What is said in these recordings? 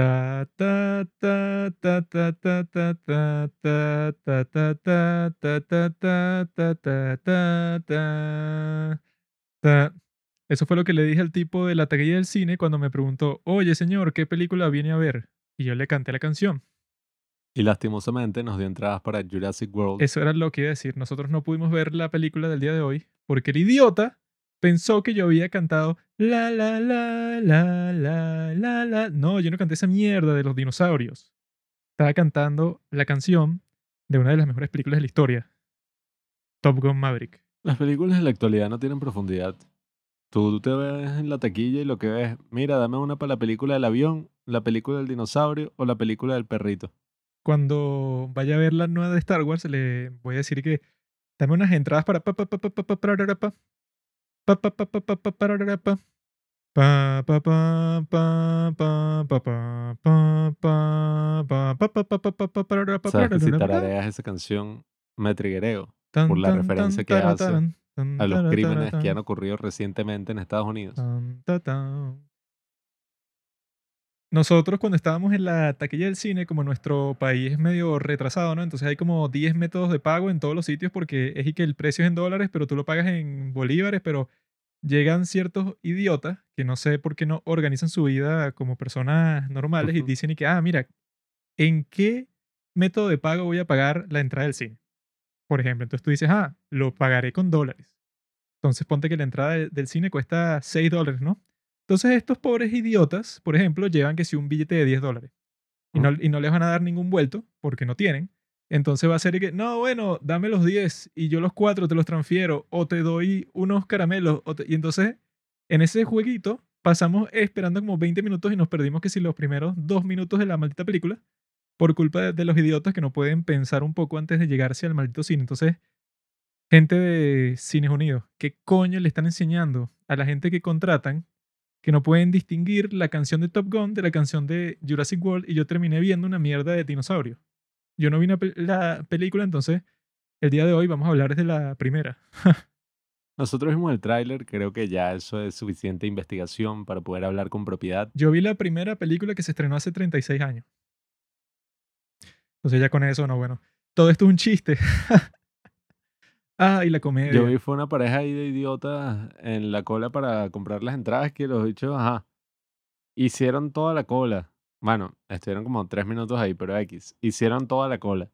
Ta, ta, ta, ta, ta, ta, ta, ta, ta, ta, ta, ta, ta, ta, ta, ta, ta, ta, ta, ta. Eso fue lo que le dije al tipo de la taquilla del cine cuando me preguntó, oye señor, ¿qué película viene a ver? Y yo le canté la canción. Y lastimosamente nos dio entradas para Jurassic World. Eso era lo que iba a decir. Nosotros no pudimos ver la película del día de hoy porque el idiota pensó que yo había cantado la la la la la la la. No, yo no canté esa mierda de los dinosaurios. Estaba cantando la canción de una de las mejores películas de la historia. Top Gun Maverick. Las películas en la actualidad no tienen profundidad. Tú, tú te ves en la taquilla y lo que ves, mira, dame una para la película del avión, la película del dinosaurio o la película del perrito. Cuando vaya a ver la nueva de Star Wars, le voy a decir que dame unas entradas para pa pa pa pa pa pa pararara, pa. Pa pa pa pa pa pa pararara, pa. Pa pa pa pa pa pa pa pa pa pa pa pa pa pa pa pa pararara, pa Sabes que si tarareas esa canción, me triguereo por la referencia que hace a los crímenes que han ocurrido recientemente en Estados Unidos. Nosotros cuando estábamos en la taquilla del cine, como nuestro país es medio retrasado, ¿no? Entonces hay como 10 métodos de pago en todos los sitios porque es y que el precio es en dólares, pero tú lo pagas en bolívares, pero llegan ciertos idiotas que no sé por qué no organizan su vida como personas normales y dicen y que, ah, mira, ¿en qué método de pago voy a pagar la entrada del cine? Por ejemplo, entonces tú dices, ah, lo pagaré con dólares. Entonces ponte que la entrada de- del cine cuesta 6 dólares, ¿no? Entonces estos pobres idiotas, por ejemplo, llevan que si un billete de 10 dólares y no, y no les van a dar ningún vuelto porque no tienen. Entonces va a ser que, no, bueno, dame los 10 y yo los 4 te los transfiero o te doy unos caramelos. o te- Y entonces en ese jueguito pasamos esperando como 20 minutos y nos perdimos que si los primeros dos minutos de la maldita película por culpa de, de los idiotas que no pueden pensar un poco antes de llegarse al maldito cine. Entonces, gente de Cines Unidos, ¿qué coño le están enseñando a la gente que contratan que no pueden distinguir la canción de Top Gun de la canción de Jurassic World y yo terminé viendo una mierda de dinosaurio? Yo no vi una la película, entonces el día de hoy vamos a hablar de la primera. Nosotros vimos el tráiler, creo que ya eso es suficiente investigación para poder hablar con propiedad. Yo vi la primera película que se estrenó hace 36 años. Entonces ya con eso, no, bueno. Todo esto es un chiste. ah, y la comedia. Yo vi fue una pareja ahí de idiotas en la cola para comprar las entradas que los bichos, ajá, hicieron toda la cola. Bueno, estuvieron como tres minutos ahí, pero X. Hicieron toda la cola.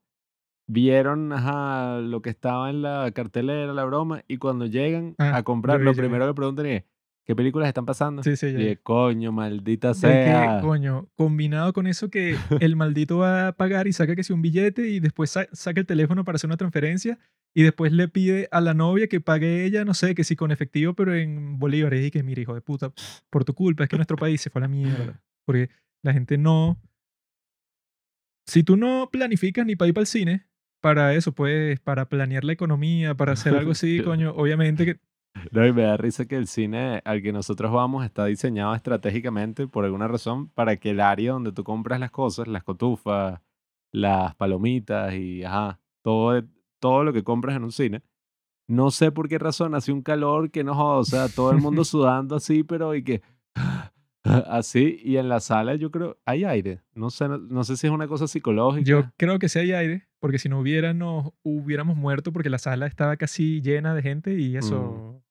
Vieron, ajá, lo que estaba en la cartelera, la broma, y cuando llegan Ah, a comprar, lo primero que preguntan es, ¿qué películas están pasando? Sí, sí, ya Y de coño, maldita sea. que, coño, combinado con eso que el maldito va a pagar y saca que si un billete y después sa- saca el teléfono para hacer una transferencia y después le pide a la novia que pague ella, no sé, que si con efectivo, pero en bolívares. Y que, mira, hijo de puta, por tu culpa es que nuestro país se fue a la mierda. Porque la gente no... Si tú no planificas ni para ir para el cine, para eso, pues, para planear la economía, para hacer algo así, coño, obviamente que... No, y me da risa que el cine al que nosotros vamos está diseñado estratégicamente por alguna razón para que el área donde tú compras las cosas, las cotufas, las palomitas y ajá, todo, todo lo que compras en un cine, no sé por qué razón hace un calor que no joda, o sea, todo el mundo sudando así, pero y que así, y en la sala yo creo, hay aire, no sé, no, no sé si es una cosa psicológica. Yo creo que sí hay aire, porque si no hubiera, nos hubiéramos muerto porque la sala estaba casi llena de gente y eso,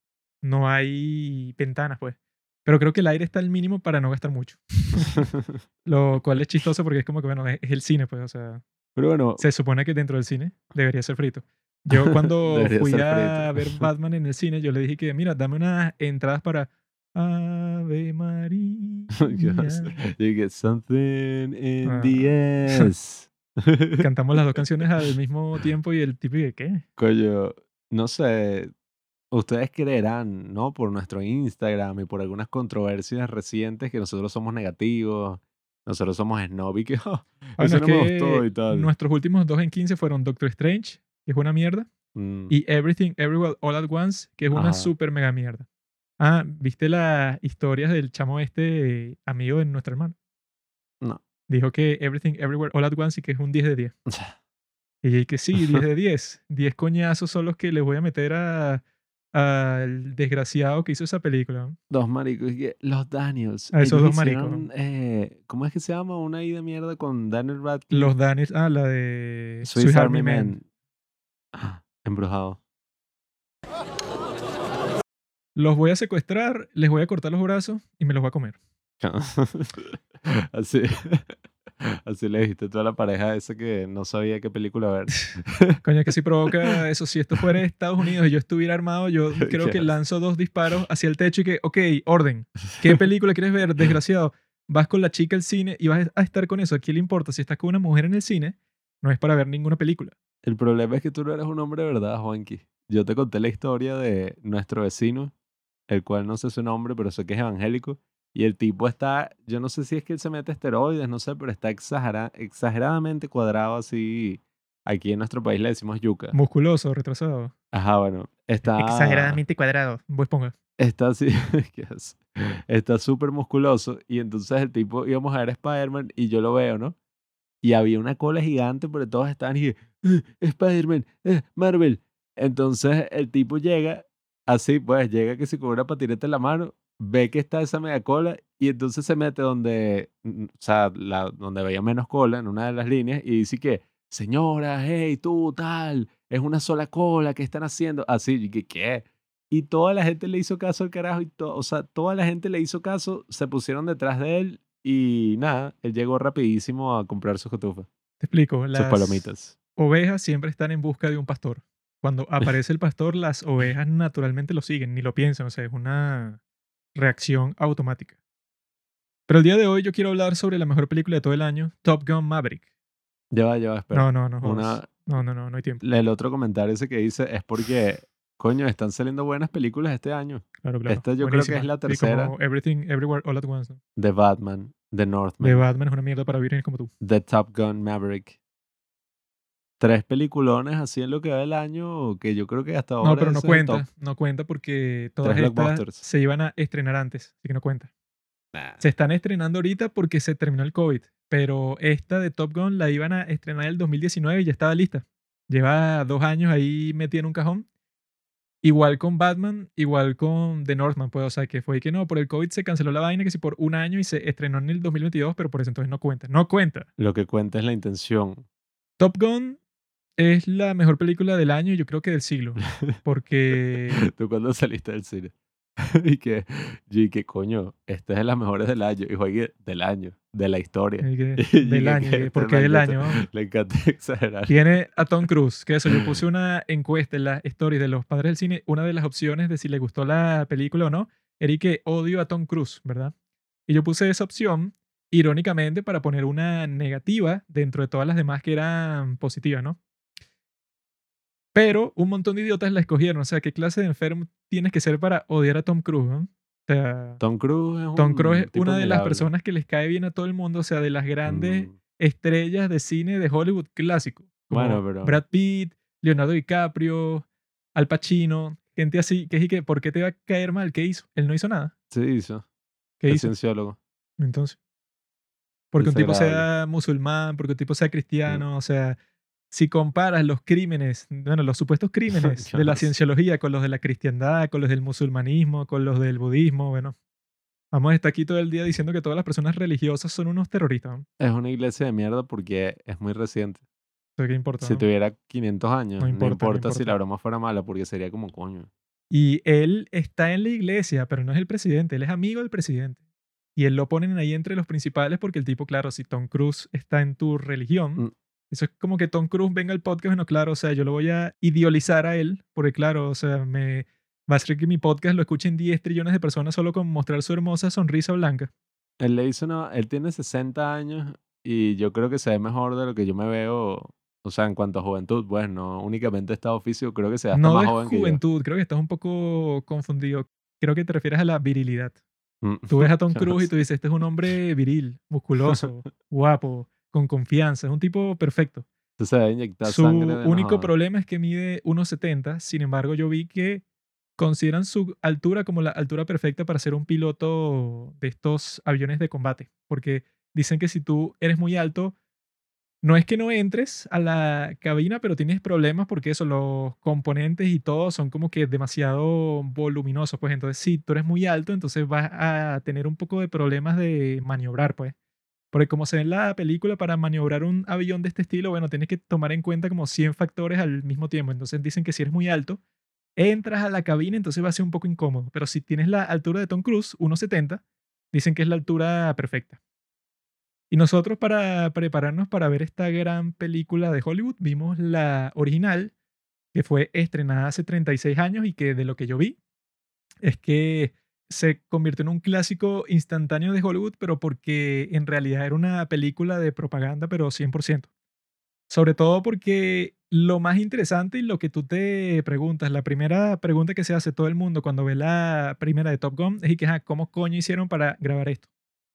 no hay ventanas, pues. Pero creo que el aire está al mínimo para no gastar mucho. Lo cual es chistoso porque es como que, bueno, es es el cine, pues, o sea, Pero bueno, se supone que dentro del cine debería ser frito. Yo cuando fui a ver Batman en el cine, yo le dije que, mira, dame unas entradas para Ave María. you get something in Ah. the ass. Cantamos las dos canciones al mismo tiempo y el tipo de ¿qué? Coño, no sé, ustedes creerán, ¿no? Por nuestro Instagram y por algunas controversias recientes que nosotros somos negativos, nosotros somos snob y que "Ah, Bueno, eso es no me gustó y tal. Nuestros últimos dos en 15 fueron Doctor Strange, que es una mierda, Mm, y Everything Everywhere All at Once, que es una super mega mierda. Ah, ¿viste las historias del chamo este amigo de nuestro hermano? No. Dijo que Everything Everywhere All at Once y que es un 10 de 10. Y que sí, 10 de 10. 10 coñazos son los que les voy a meter a, al desgraciado que hizo esa película. Dos maricos. Los Daniels. A esos ellos dos maricos. hicieron, eh, ¿Cómo es que se llama? Una I de mierda con Daniel Radcliffe. Los Daniels, ah, la de Swiss, Army Man. Ah, embrujado. Los voy a secuestrar, les voy a cortar los brazos y me los voy a comer. así, así le dijiste tú a la pareja esa que no sabía qué película ver. Coño, que si provoca eso. Si esto fuera Estados Unidos y yo estuviera armado, yo creo que lanzo dos disparos hacia el techo y que, ok, orden. ¿Qué película quieres ver, desgraciado? Vas con la chica al cine y vas a estar con eso. ¿A quién le importa? Si estás con una mujer en el cine, no es para ver ninguna película. El problema es que tú no eres un hombre verdad, Juanqui. Yo te conté la historia de nuestro vecino, el cual no sé su nombre, pero sé que es evangélico. Y el tipo está, yo no sé si es que él se mete esteroides, no sé, pero está exagera- exageradamente cuadrado así. Aquí en nuestro país le decimos yuca. Musculoso, retrasado. Ajá, bueno. Está, Exageradamente cuadrado. Vos ponga. Está así, ¿qué hace? está súper musculoso. Y entonces el tipo, íbamos a ver Spider-Man y yo lo veo, ¿no? Y había una cola gigante, pero todos estaban y "Eh, Spider-Man, eh, Marvel. Entonces el tipo llega, así pues, llega que se con una patineta en la mano, ve que está esa media cola y entonces se mete donde, o sea, la, donde veía menos cola en una de las líneas y dice que, señora, hey, tú, tal, es una sola cola, ¿qué están haciendo? Así, y que, ¿qué? Y toda la gente le hizo caso al carajo, y to- o sea, toda la gente le hizo caso, se pusieron detrás de él y nada, él llegó rapidísimo a comprar sus cotufas, Te explico. sus Las palomitas. ovejas siempre están en busca de un pastor. Cuando aparece el pastor, las ovejas naturalmente lo siguen, ni lo piensan. O sea, es una reacción automática. Pero el día de hoy yo quiero hablar sobre la mejor película de todo el año, Top Gun Maverick. Ya va, ya va, espera. No, no, no. Una, No, no, no, no hay tiempo. el otro comentario ese que dice es porque, coño, están saliendo buenas películas este año. Claro, claro. Esta yo creo que es la tercera. como Everything, Everywhere, All at Once. ¿no? The Batman, The Northman, De Batman es una mierda para vírgenes como tú. The Top Gun Maverick. Tres peliculones así en lo que va del año que yo creo que hasta ahora No, pero no cuenta. No cuenta porque todas Tres estas se iban a estrenar antes, así que no cuenta. Nah. Se están estrenando ahorita porque se terminó el COVID, pero esta de Top Gun la iban a estrenar el 2019 y ya estaba lista. Lleva dos años ahí metida en un cajón. Igual con Batman, igual con The Northman, pues, o sea, que fue que no, por el COVID se canceló la vaina, que sí por un año y se estrenó en el 2022, pero por eso entonces no cuenta. No cuenta. Lo que cuenta es la intención. Top Gun es la mejor película del año y yo creo que del siglo, porque ¿Tú cuando saliste del cine? y que, y que coño, esta es de las mejores del año. Y Juegui, del año, de la historia. que- del año, que que- este ¿por qué del año? Le encanta exagerar. Tiene a Tom Cruise, que eso, yo puse una encuesta en las stories de los padres del cine, una de las opciones de si le gustó la película o no, era y que odio a Tom Cruise, ¿verdad? Y yo puse esa opción, irónicamente, para poner una negativa dentro de todas las demás que eran positivas, ¿no? Pero un montón de idiotas la escogieron, o sea, ¿qué clase de enfermo tienes que ser para odiar a Tom Cruise? ¿no? O sea, Tom Cruise es Tom Cruise es una de las personas que les cae bien a todo el mundo, o sea, de las grandes Mm, estrellas de cine de Hollywood clásico. Como Bueno, pero- Brad Pitt, Leonardo DiCaprio, Al Pacino, gente así, que es que, ¿por qué te va a caer mal? ¿Qué hizo? Él no hizo nada. Sí, hizo. ¿Qué Es hizo? cienciólogo. Entonces. Porque un tipo sea musulmán, porque un tipo sea cristiano, o sea, si comparas los crímenes, bueno, los supuestos crímenes de la cienciología con los de la cristiandad, con los del musulmanismo, con los del budismo, bueno, vamos a estar aquí todo el día diciendo que todas las personas religiosas son unos terroristas. ¿no? Es una iglesia de mierda porque es muy reciente. Qué importa. Si ¿no? tuviera 500 años, No no importa, importa, si la broma fuera mala porque sería como coño. Y él está en la iglesia, pero no es el presidente, él es amigo del presidente. Y él lo ponen ahí entre los principales porque el tipo, claro, si Tom Cruise está en tu religión, Mm. Eso es como que Tom Cruise venga al podcast, bueno, claro, o sea, yo lo voy a idealizar a él, porque claro, o sea, me va a hacer que mi podcast lo escuchen 10 trillones de personas solo con mostrar su hermosa sonrisa blanca. Él le hizo una, él tiene 60 años y yo creo que se ve mejor de lo que yo me veo, o sea, en cuanto a juventud, pues no únicamente estado físico, creo que se ve hasta No más de joven que yo. juventud, creo que estás un poco confundido. Creo que te refieres a la virilidad. Mm. Tú ves a Tom Cruise y tú dices, este es un hombre viril, musculoso, guapo, con confianza, es un tipo perfecto. Se debe inyectar Su sangre de no único problema es que mide 1,70, sin embargo yo vi que consideran su altura como la altura perfecta para ser un piloto de estos aviones de combate, porque dicen que si tú eres muy alto, no es que no entres a la cabina, pero tienes problemas porque eso, los componentes y todo son como que demasiado voluminosos, pues entonces si tú eres muy alto, entonces vas a tener un poco de problemas de maniobrar, pues. Porque como se ve en la película, para maniobrar un avión de este estilo, bueno, tienes que tomar en cuenta como 100 factores al mismo tiempo. Entonces dicen que si eres muy alto, entras a la cabina, entonces va a ser un poco incómodo. Pero si tienes la altura de Tom Cruise, 1,70, dicen que es la altura perfecta. Y nosotros para prepararnos para ver esta gran película de Hollywood, vimos la original, que fue estrenada hace 36 años y que de lo que yo vi es que se convirtió en un clásico instantáneo de Hollywood, pero porque en realidad era una película de propaganda, pero 100%. Sobre todo porque lo más interesante y lo que tú te preguntas, la primera pregunta que se hace todo el mundo cuando ve la primera de Top Gun es que, ¿cómo coño hicieron para grabar esto?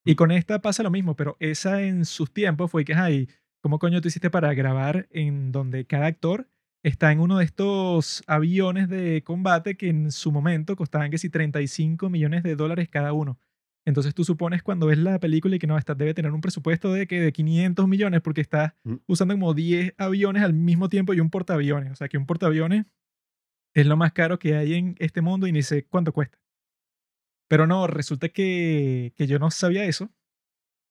Y con esta pasa lo mismo, pero esa en sus tiempos fue que, ay, ¿cómo coño tú hiciste para grabar en donde cada actor está en uno de estos aviones de combate que en su momento costaban que si 35 millones de dólares cada uno? Entonces tú supones cuando ves la película y que no, esta debe tener un presupuesto de que de 500 millones porque está Mm. usando como 10 aviones al mismo tiempo y un portaaviones. O sea que un portaaviones es lo más caro que hay en este mundo y ni sé cuánto cuesta. Pero no, resulta que, que yo no sabía eso.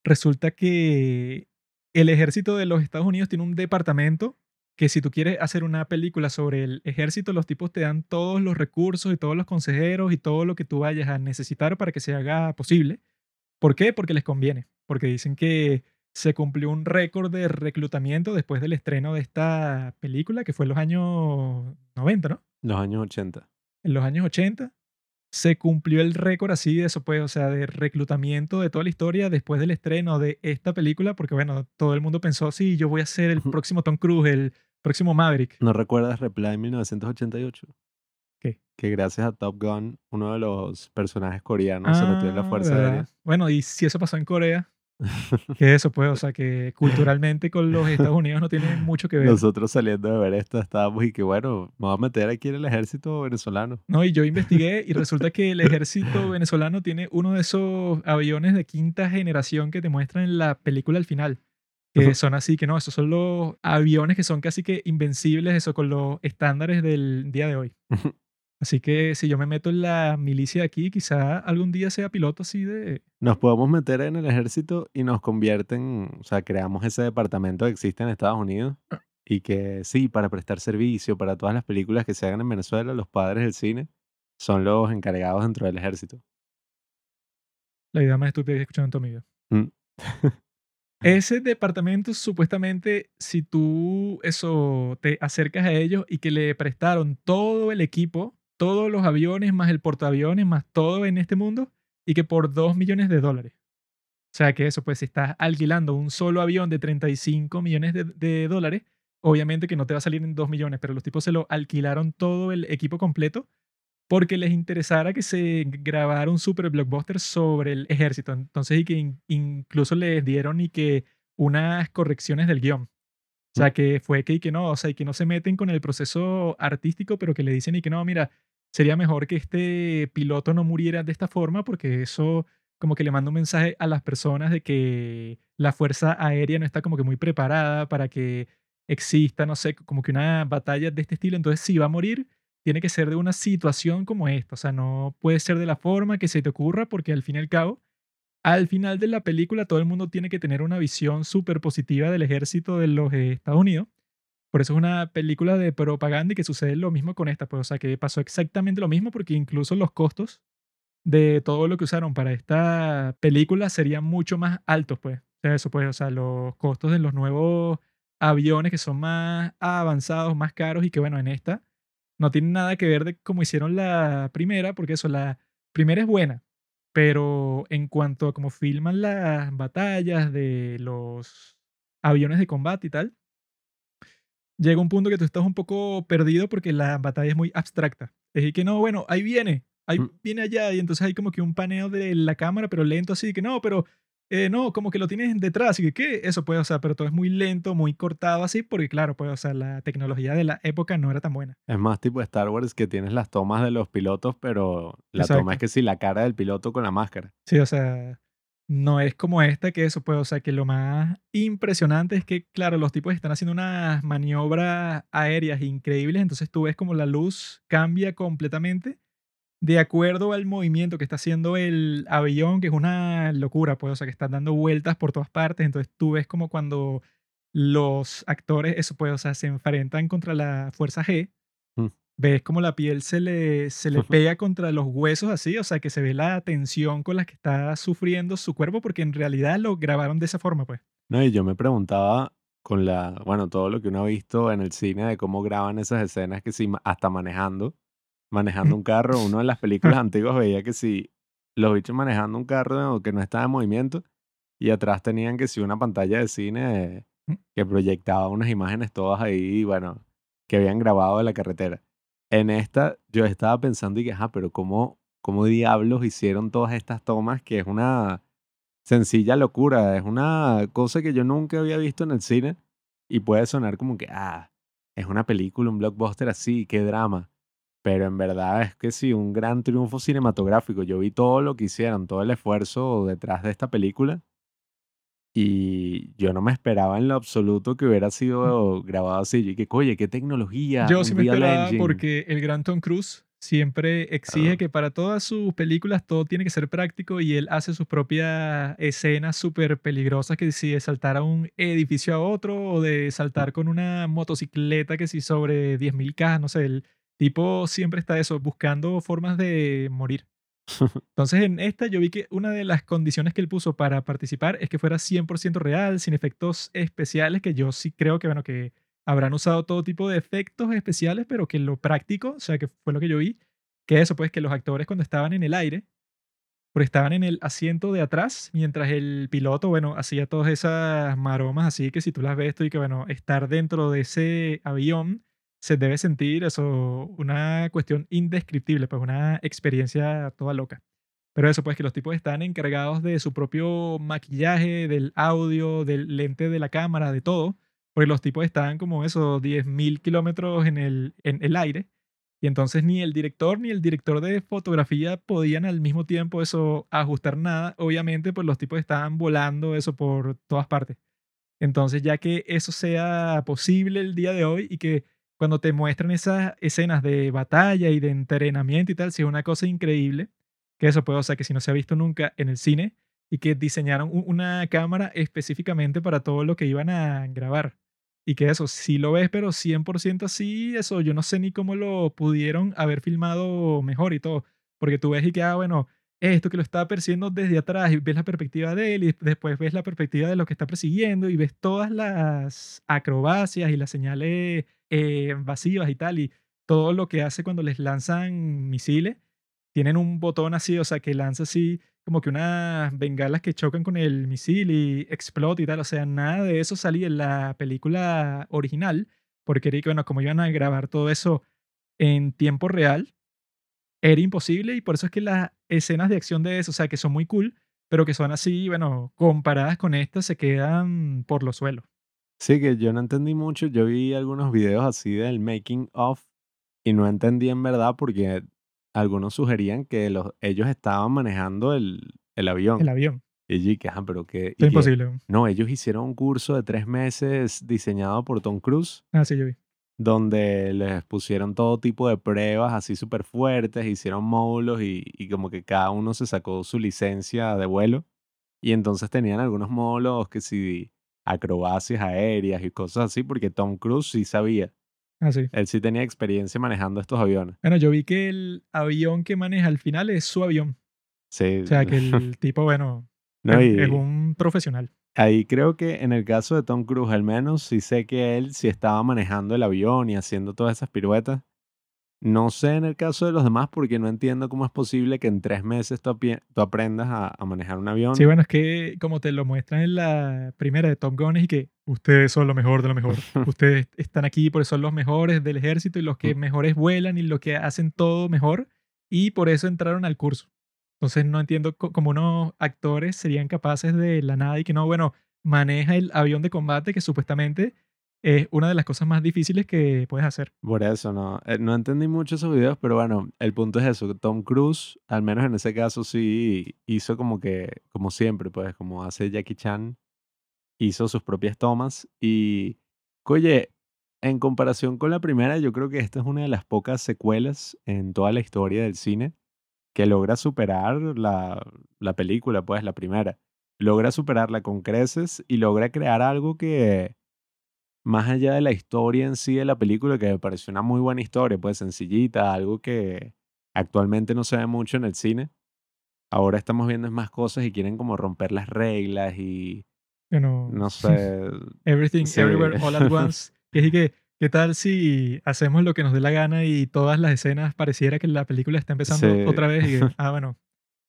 Resulta que el ejército de los Estados Unidos tiene un departamento que si tú quieres hacer una película sobre el ejército, los tipos te dan todos los recursos y todos los consejeros y todo lo que tú vayas a necesitar para que se haga posible. ¿Por qué? Porque les conviene. Porque dicen que se cumplió un récord de reclutamiento después del estreno de esta película, que fue en los años 90, ¿no? Los años 80. En los años 80 se cumplió el récord así de eso, pues, o sea, de reclutamiento de toda la historia después del estreno de esta película, porque bueno, todo el mundo pensó, sí, yo voy a ser el próximo Tom Cruise, el próximo Maverick. ¿No recuerdas Reply 1988? ¿Qué? Que gracias a Top Gun, uno de los personajes coreanos se metió en la Ah, Fuerza ¿verdad? Aérea. Bueno, y si eso pasó en Corea, que eso, pues, o sea, que culturalmente con los Estados Unidos no tiene mucho que ver. Nosotros saliendo de ver esto estábamos y que bueno, me voy a meter aquí en el ejército venezolano. No, y yo investigué y resulta que el ejército venezolano tiene uno de esos aviones de quinta generación que te muestran en la película al final. Que Ujú. son así, que no, esos son los aviones que son casi que invencibles, eso con los estándares del día de hoy. Así que si yo me meto en la milicia de aquí, quizá algún día sea piloto así de... Nos podemos meter en el ejército y nos convierten, o sea, creamos ese departamento que existe en Estados Unidos y que sí, para prestar servicio para todas las películas que se hagan en Venezuela, los padres del cine son los encargados dentro del ejército. La idea más estúpida que he escuchado en toda mi vida. Mm. Ese departamento, supuestamente, si tú eso te acercas a ellos y que le prestaron todo el equipo, todos los aviones, más el portaaviones, más todo en este mundo, y que por 2 millones de dólares. O sea que eso, pues si estás alquilando un solo avión de 35 millones de, de dólares, obviamente que no te va a salir en 2 millones, pero los tipos se lo alquilaron todo el equipo completo porque les interesara que se grabara un super blockbuster sobre el ejército. Entonces, y que in- incluso les dieron y que unas correcciones del guion. O sea, que fue que, y que no, o sea, y que no se meten con el proceso artístico, pero que le dicen y que no, mira, sería mejor que este piloto no muriera de esta forma porque eso como que le manda un mensaje a las personas de que la fuerza aérea no está como que muy preparada para que exista, no sé, como que una batalla de este estilo. Entonces, si va a morir, tiene que ser de una situación como esta. O sea, no puede ser de la forma que se te ocurra porque al fin y al cabo, al final de la película todo el mundo tiene que tener una visión súper positiva del ejército de los Estados Unidos. Por eso es una película de propaganda y que sucede lo mismo con esta. Pues, o sea, que pasó exactamente lo mismo porque incluso los costos de todo lo que usaron para esta película serían mucho más altos, pues. O sea, eso pues, o sea, los costos de los nuevos aviones que son más avanzados, más caros y que bueno, en esta no tienen nada que ver de cómo hicieron la primera, porque eso, la primera es buena, pero en cuanto a cómo filman las batallas de los aviones de combate y tal, llega un punto que tú estás un poco perdido porque la batalla es muy abstracta. Es decir, que no, bueno, ahí viene, ahí Mm. viene allá, y entonces hay como que un paneo de la cámara, pero lento así, que no, pero eh, no, como que lo tienes detrás, y que qué, eso puede, o sea, pero todo es muy lento, muy cortado así, porque claro, pues, o sea, la tecnología de la época no era tan buena. Es más tipo Star Wars que tienes las tomas de los pilotos, pero la toma es que sí, la cara del piloto con la máscara. Sí, o sea, no es como esta que eso puede, o sea, que lo más impresionante es que, claro, los tipos están haciendo unas maniobras aéreas increíbles, entonces tú ves como la luz cambia completamente de acuerdo al movimiento que está haciendo el avión, que es una locura, pues, o sea, que están dando vueltas por todas partes, entonces tú ves como cuando los actores, eso pues, o sea, se enfrentan contra la fuerza G, Mm. ves como la piel se le, se le pega contra los huesos así, o sea, que se ve la tensión con la que está sufriendo su cuerpo, porque en realidad lo grabaron de esa forma, pues. No, y yo me preguntaba con la, bueno, todo lo que uno ha visto en el cine de cómo graban esas escenas que ma- hasta manejando, manejando un carro, uno en las películas antiguas veía que si los bichos manejando un carro que no estaba en movimiento y atrás tenían que si una pantalla de cine que proyectaba unas imágenes todas ahí, bueno, que habían grabado de la carretera. En esta yo estaba pensando y que, ajá, pero ¿cómo, cómo diablos hicieron todas estas tomas? Que es una sencilla locura, es una cosa que yo nunca había visto en el cine y puede sonar como que, ah, es una película, un blockbuster así, qué drama. Pero en verdad es que sí, un gran triunfo cinematográfico. Yo vi todo lo que hicieron, todo el esfuerzo detrás de esta película y yo no me esperaba en lo absoluto que hubiera sido grabado así. Y que, oye, qué tecnología, Yo sí me esperaba Engine". porque el gran Tom Cruise siempre exige Ah. que para todas sus películas todo tiene que ser práctico y él hace sus propias escenas súper peligrosas que si de saltar a un edificio a otro o de saltar con una motocicleta que si sobre 10.000 cajas, no sé, el tipo siempre está eso, buscando formas de morir. Entonces en esta yo vi que una de las condiciones que él puso para participar es que fuera 100% real, sin efectos especiales, que yo sí creo que, bueno, que habrán usado todo tipo de efectos especiales, pero que lo práctico, o sea, que fue lo que yo vi, que eso, pues que los actores cuando estaban en el aire, porque estaban en el asiento de atrás, mientras el piloto, bueno, hacía todas esas maromas así que si tú las ves, tú y que, bueno, estar dentro de ese avión se debe sentir eso, una cuestión indescriptible, pues una experiencia toda loca. Pero eso, pues que los tipos están encargados de su propio maquillaje, del audio, del lente de la cámara, de todo, porque los tipos estaban como eso, 10.000 kilómetros en el, en el aire, y entonces ni el director ni el director de fotografía podían al mismo tiempo eso ajustar nada. Obviamente, pues los tipos estaban volando eso por todas partes. Entonces, ya que eso sea posible el día de hoy y que cuando te muestran esas escenas de batalla y de entrenamiento y tal, si es una cosa increíble, que eso puede, o sea, que si no se ha visto nunca en el cine y que diseñaron una cámara específicamente para todo lo que iban a grabar. Y que eso, si lo ves, pero 100% así, eso, yo no sé ni cómo lo pudieron haber filmado mejor y todo. Porque tú ves y que, ah, bueno, esto que lo está persiguiendo desde atrás y ves la perspectiva de él y después ves la perspectiva de lo que está persiguiendo y ves todas las acrobacias y las señales eh, evasivas y tal y todo lo que hace cuando les lanzan misiles. Tienen un botón así, o sea, que lanza así como que unas bengalas que chocan con el misil y explota y tal. O sea, nada de eso salía en la película original porque, era que, bueno, como iban a grabar todo eso en tiempo real, era imposible y por eso es que las escenas de acción de eso, o sea, que son muy cool, pero que son así, bueno, comparadas con estas, se quedan por los suelos. Sí, que yo no entendí mucho. Yo vi algunos videos así del making of y no entendí en verdad porque algunos sugerían que los, ellos estaban manejando el, el avión. El avión. Y dije, "Ajá, pero que... Es imposible. No, ellos hicieron un curso de tres meses diseñado por Tom Cruise Ah, sí, yo vi. donde les pusieron todo tipo de pruebas así súper fuertes, hicieron módulos y, y como que cada uno se sacó su licencia de vuelo. Y entonces tenían algunos módulos que sí, acrobacias aéreas y cosas así, porque Tom Cruise sí sabía. Ah, sí. Él sí tenía experiencia manejando estos aviones. Bueno, yo vi que el avión que maneja al final es su avión. Sí. O sea, que el tipo, bueno, No, es, un profesional. ahí creo que en el caso de Tom Cruise, al menos, sí sé que él sí estaba manejando el avión y haciendo todas esas piruetas. No sé en el caso de los demás porque no entiendo cómo es posible que en tres meses tú, aprendas a, a manejar un avión. Sí, bueno, es que como te lo muestran en la primera de Top Gun, es y que ustedes son lo mejor de lo mejor. ustedes están aquí porque son los mejores del ejército y los que mejores vuelan y los que hacen todo mejor. Y por eso entraron al curso. Entonces no entiendo cómo unos actores serían capaces de la nada y que no, bueno, maneja el avión de combate que supuestamente es una de las cosas más difíciles que puedes hacer. Por eso, no. eh, no entendí mucho esos videos, pero bueno, el punto es eso. Tom Cruise, al menos en ese caso, sí hizo como que, como siempre, pues, como hace Jackie Chan, hizo sus propias tomas. Y, oye, en comparación con la primera, yo creo que esta es una de las pocas secuelas en toda la historia del cine que logra superar la, la película, pues, la primera. Logra superarla con creces y logra crear algo que más allá de la historia en sí de la película, que me pareció una muy buena historia, pues sencillita, algo que actualmente no se ve mucho en el cine. Ahora estamos viendo más cosas y quieren como romper las reglas y Que no, no sé. Everything, Sí. Everywhere, All at Once. Que es que, ¿qué tal si hacemos lo que nos dé la gana y todas las escenas pareciera que la película está empezando Sí. otra vez? Y ah, bueno,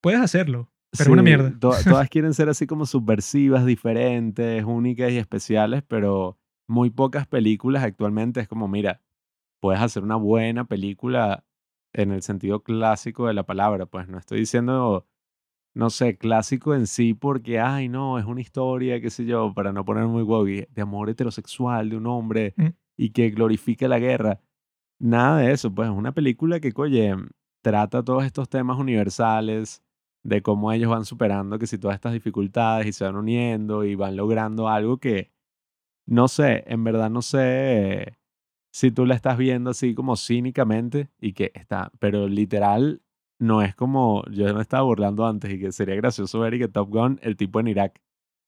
puedes hacerlo, pero una Sí, mierda. to- todas quieren ser así como subversivas, diferentes, únicas y especiales, pero muy pocas películas actualmente es como, mira, puedes hacer una buena película en el sentido clásico de la palabra, pues no estoy diciendo, no sé, clásico en sí porque, ay, no, es una historia, qué sé yo, para no poner muy woke, de amor heterosexual de un hombre Mm. y que glorifica la guerra. Nada de eso, pues es una película que, oye, trata todos estos temas universales de cómo ellos van superando que si todas estas dificultades y se van uniendo y van logrando algo que, no sé, en verdad no sé si tú la estás viendo así como cínicamente y que está, pero literal no es como, yo me estaba burlando antes y que sería gracioso ver y que Top Gun, el tipo en Irak,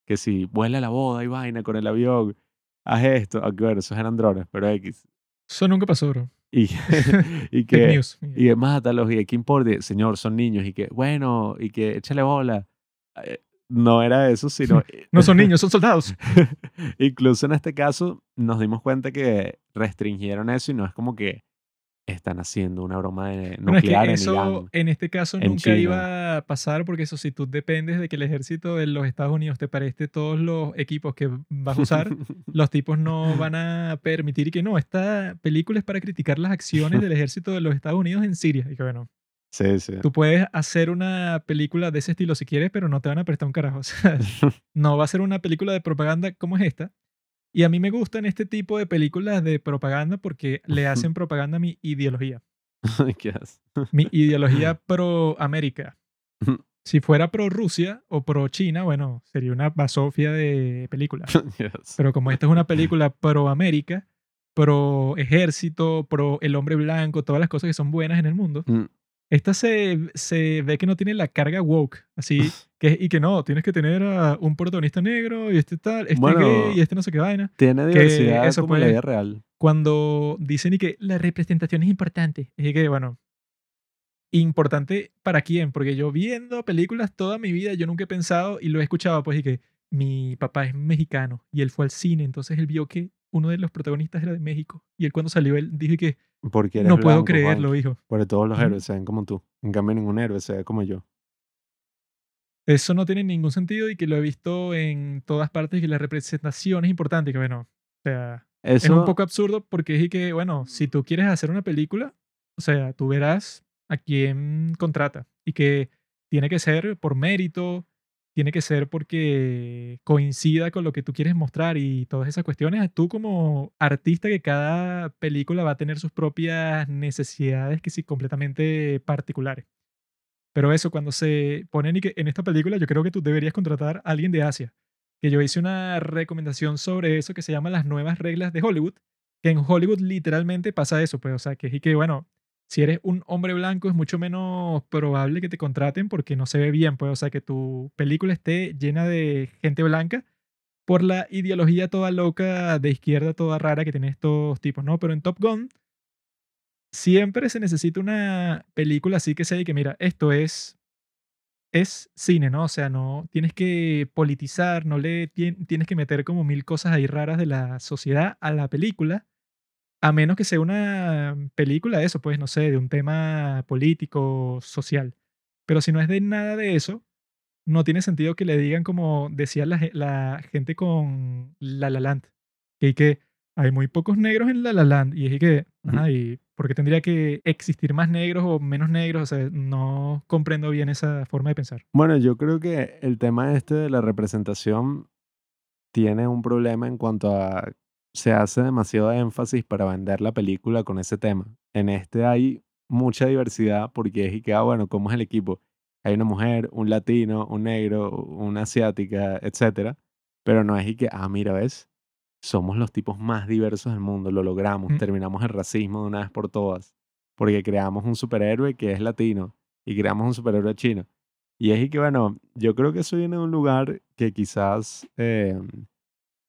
que si vuela la boda y vaina con el avión, haz esto, aunque bueno, esos eran drones, pero X. Eso nunca pasó, bro. Y, y que, news. y que mátalos y que Y, señor, son niños y que bueno, y que échale bola. No era eso, sino No son niños, son soldados. incluso en este caso nos dimos cuenta que restringieron eso y no es como que están haciendo una broma de Bueno, es que nuclear en eso Irán. en este caso en nunca China. iba a pasar porque eso si tú dependes de que el ejército de los Estados Unidos te preste todos los equipos que vas a usar, los tipos no van a permitir que no, esta película es para criticar las acciones del ejército de los Estados Unidos en Siria. Y que bueno, sí, sí. tú puedes hacer una película de ese estilo si quieres, pero no te van a prestar un carajo. O sea, no va a ser una película de propaganda como es esta. Y a mí me gustan este tipo de películas de propaganda porque le hacen propaganda a mi ideología. ¿Qué haces? Mi ideología pro América. Si fuera pro Rusia o pro China, bueno, sería una basofia de película. Pero como esta es una película pro América, pro ejército, pro el hombre blanco, todas las cosas que son buenas en el mundo, Mm, esta se, se ve que no tiene la carga woke, así que y que no, tienes que tener a un protagonista negro y este tal, este Bueno, gay y este no sé qué vaina. Tiene diversidad eso como la vida real. Cuando dicen y que la representación es importante, es que bueno, importante para quién, porque yo viendo películas toda mi vida yo nunca he pensado y lo he escuchado pues y que mi papá es mexicano y él fue al cine, entonces él vio que uno de los protagonistas era de México y él cuando salió él dijo y que Porque eres no puedo blanco, creerlo, Juan. hijo. Porque todos los héroes se ven como tú. En cambio, ningún héroe se ve como yo. Eso no tiene ningún sentido y que lo he visto en todas partes y que la representación es importante. Que bueno, o sea, Eso, es un poco absurdo porque es que, bueno, si tú quieres hacer una película, o sea, tú verás a quién contrata y que tiene que ser por mérito, tiene que ser porque coincida con lo que tú quieres mostrar y todas esas cuestiones. Tú como artista que cada película va a tener sus propias necesidades que sí completamente particulares. Pero eso, cuando se ponen y que en esta película, yo creo que tú deberías contratar a alguien de Asia. Que yo hice una recomendación sobre eso que se llama las nuevas reglas de Hollywood. Que en Hollywood literalmente pasa eso, pues, o sea, que es y que, bueno, si eres un hombre blanco es mucho menos probable que te contraten porque no se ve bien, pues, o sea, que tu película esté llena de gente blanca por la ideología toda loca de izquierda, toda rara que tienen estos tipos, ¿no? Pero en Top Gun siempre se necesita una película así que sea y que, mira, esto es es cine, ¿no? O sea, no tienes que politizar, no le tien- tienes que meter como mil cosas ahí raras de la sociedad a la película, a menos que sea una película de eso, pues, no sé, de un tema político, social. Pero si no es de nada de eso, no tiene sentido que le digan como decía la, ge- la gente con La La Land, que, hay que hay muy pocos negros en La La Land, y es que, ajá, ¿y por qué tendría que existir más negros o menos negros? O sea, no comprendo bien esa forma de pensar. Bueno, yo creo que el tema este de la representación tiene un problema en cuanto a se hace demasiado énfasis para vender la película con ese tema. En este hay mucha diversidad porque es y que, ah, bueno, ¿cómo es el equipo? Hay una mujer, un latino, un negro, una asiática, etcétera. Pero no es y que, ah, mira, ¿ves? Somos los tipos más diversos del mundo, lo logramos, Mm. terminamos el racismo de una vez por todas, porque creamos un superhéroe que es latino y creamos un superhéroe chino. Y es y que, bueno, yo creo que eso viene de un lugar que quizás, eh,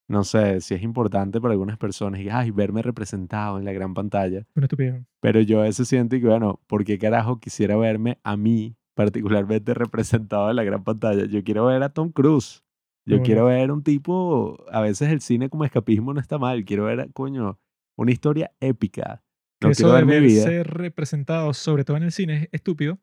no sé, si es importante para algunas personas, y, ay, verme representado en la gran pantalla. Una estupidez. Pero yo a veces siento que, bueno, ¿por qué carajo quisiera verme a mí particularmente representado en la gran pantalla? Yo quiero ver a Tom Cruise. Yo quiero ver un tipo, a veces el cine como escapismo no está mal. Quiero ver, coño, una historia épica. No eso quiero de ver mi vida. verse representado, sobre todo en el cine, es estúpido.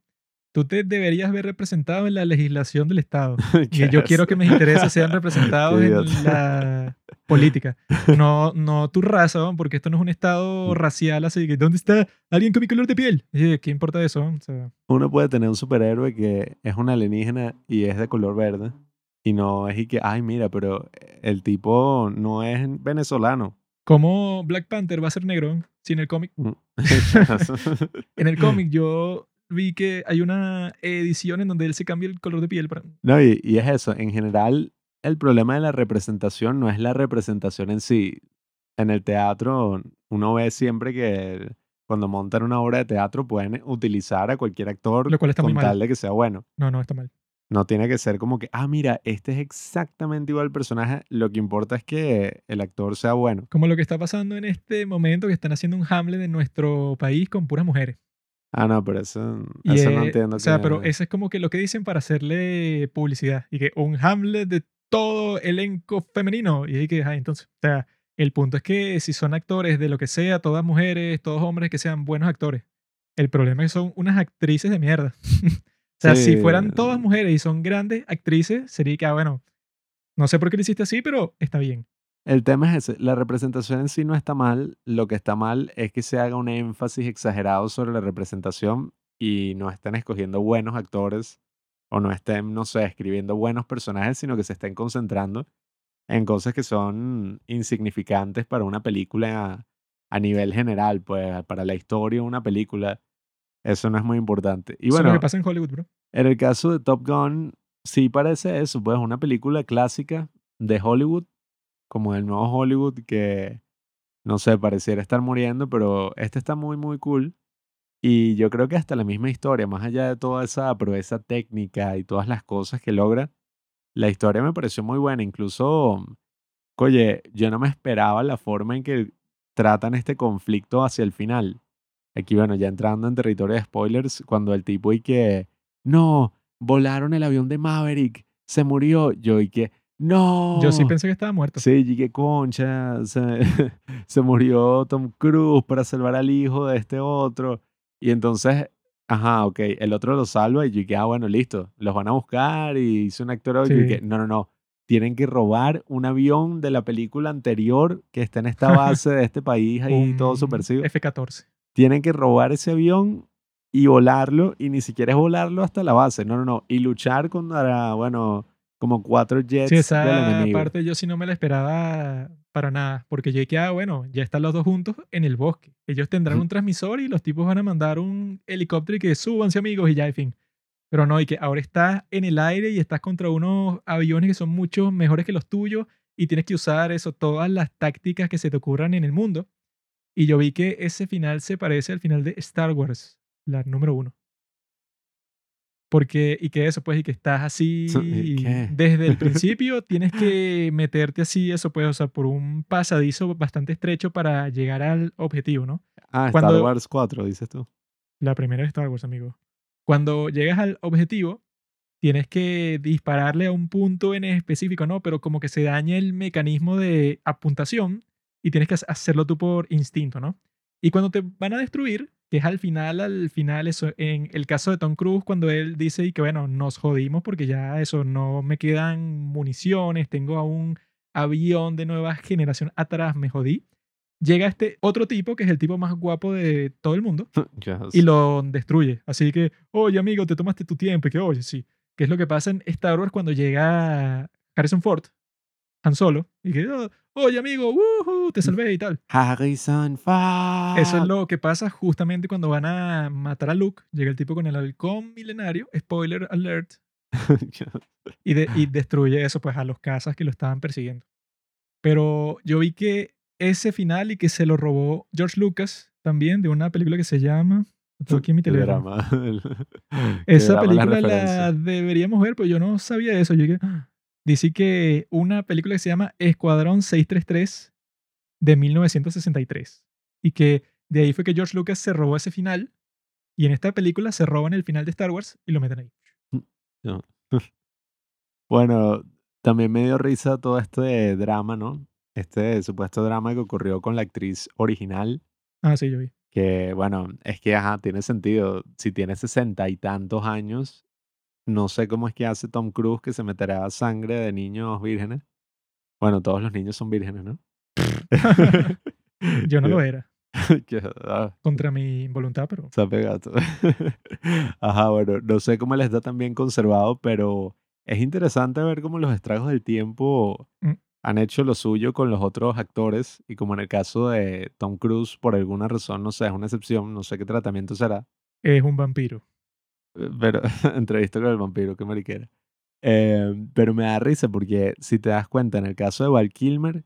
Tú te deberías ver representado en la legislación del Estado. Y yo quiero que mis intereses sean representados en la política. No, no tu raza, porque esto no es un estado racial así que ¿dónde está alguien con mi color de piel? ¿Qué importa eso? O sea, Uno puede tener un superhéroe que es un alienígena y es de color verde. Y no es y que, ay, mira, pero el tipo no es venezolano. ¿Cómo Black Panther va a ser negro? Si en el cómic, Mm. en el cómic yo vi que hay una edición en donde él se cambia el color de piel. Para... No, y, y es eso. En general, el problema de la representación no es la representación en sí. En el teatro, uno ve siempre que cuando montan una obra de teatro pueden utilizar a cualquier actor Lo cual está muy con mal. tal de que sea bueno. No, no, está mal. No tiene que ser como que, ah, mira, este es exactamente igual al personaje. Lo que importa es que el actor sea bueno. Como lo que está pasando en este momento que están haciendo un Hamlet en nuestro país con puras mujeres. Ah, no, pero eso, Y eso no es- entiendo. O sea, que- pero eso es como que lo que dicen para hacerle publicidad. Y que un Hamlet de todo elenco femenino. Y ahí que, ah, entonces, o sea, el punto es que si son actores de lo que sea, todas mujeres, todos hombres que sean buenos actores. El problema es que son unas actrices de mierda. o sea, si Sí. fueran todas mujeres y son grandes actrices, sería que, ah, bueno, no sé por qué lo hiciste así, pero está bien. El tema es ese, la representación en sí no está mal, lo que está mal es que se haga un énfasis exagerado sobre la representación y no estén escogiendo buenos actores o no estén, no sé, escribiendo buenos personajes, sino que se estén concentrando en cosas que son insignificantes para una película a, a nivel general, pues para la historia de una película, eso no es muy importante. Y Eso es bueno, lo que pasa en Hollywood, bro. en el caso de Top Gun, sí parece eso, pues una película clásica de Hollywood, como el nuevo Hollywood que, no sé, pareciera estar muriendo, pero este está muy, muy cool. Y yo creo que hasta la misma historia, más allá de toda esa proeza técnica y todas las cosas que logra, la historia me pareció muy buena. Incluso, oye, yo no me esperaba la forma en que tratan este conflicto hacia el final. Aquí, bueno, ya entrando en territorio de spoilers, cuando el tipo y que, no, volaron el avión de Maverick, se murió. Yo y que, no. Yo sí pensé que estaba muerto. Sí, que concha, se, se murió Tom Cruise para salvar al hijo de este otro. Y entonces, ajá, ok, el otro lo salva y yo que, ah, bueno, listo, los van a buscar y hice un actor y Sí. no, no, no, tienen que robar un avión de la película anterior que está en esta base de este país ahí todo Un subversivo. F-14. Tienen que robar ese avión y volarlo y ni siquiera es volarlo hasta la base, no, no, no, y luchar contra, bueno, como cuatro jets Sí, del esa enemigo. parte yo sí no me la esperaba para nada, porque yo dije, ah, bueno, ya están los dos juntos en el bosque. Ellos tendrán un transmisor y los tipos van a mandar un helicóptero y que súbanse amigos y ya, en fin. Pero no, y que ahora estás en el aire y estás contra unos aviones que son mucho mejores que los tuyos y tienes que usar eso, todas las tácticas que se te ocurran en el mundo. Y yo vi que ese final se parece al final de Star Wars, la número uno. Porque, y que eso, pues, y que estás así ¿Qué? desde el principio, tienes que meterte así, eso, pues, o sea, por un pasadizo bastante estrecho para llegar al objetivo, ¿no? Ah, Star Cuando- Wars 4, dices tú. La primera de Star Wars, amigo. Cuando llegas al objetivo, tienes que dispararle a un punto en específico, ¿no? Pero como que se daña el mecanismo de apuntación y tienes que ha- hacerlo tú por instinto, ¿no? Y cuando te van a destruir, que es al final, al final, eso, en el caso de Tom Cruise, cuando él dice y que, bueno, nos jodimos porque ya eso, no me quedan municiones, tengo a un avión de nueva generación atrás, me jodí. Llega este otro tipo, que es el tipo más guapo de todo el mundo, Yes. y lo destruye. Así que, oye, amigo, te tomaste tu tiempo. Y que, oye, sí. Que es lo que pasa en Star Wars cuando llega Harrison Ford, Han Solo, Y que, "Oh, oye amigo, woohoo, te salvé y tal. Harrison Ford. Eso es lo que pasa justamente cuando van a matar a Luke. Llega el tipo con el halcón milenario, spoiler alert, y, de- y destruye eso pues a los cazas que lo estaban persiguiendo. Pero yo vi que ese final y que se lo robó George Lucas también de una película que se llama... aquí en mi Esa película la deberíamos ver, pero yo no sabía eso. Yo dije, "Ah". Dice que una película que se llama Escuadrón 633 de 1963 y que de ahí fue que George Lucas se robó ese final y en esta película se roban el final de Star Wars y lo meten ahí. No. Bueno, también me dio risa todo este drama, ¿no? Este supuesto drama que ocurrió con la actriz original, Ah, sí, yo vi. que bueno, es que, ajá, tiene sentido. Si tiene sesenta y tantos años, no sé cómo es que hace Tom Cruise que se meterá sangre de niños vírgenes. Bueno, todos los niños son vírgenes, ¿no? Yo no lo era, ah, contra mi voluntad, pero Sape gato. Ajá, bueno, no sé cómo les está tan bien conservado, pero es interesante ver cómo los estragos del tiempo Mm. han hecho lo suyo con los otros actores y como en el caso de Tom Cruise, por alguna razón, no sé, es una excepción, no sé qué tratamiento será, es un vampiro. Pero entrevista con el vampiro, qué mariquera. Eh, pero me da risa porque si te das cuenta, en el caso de Val Kilmer,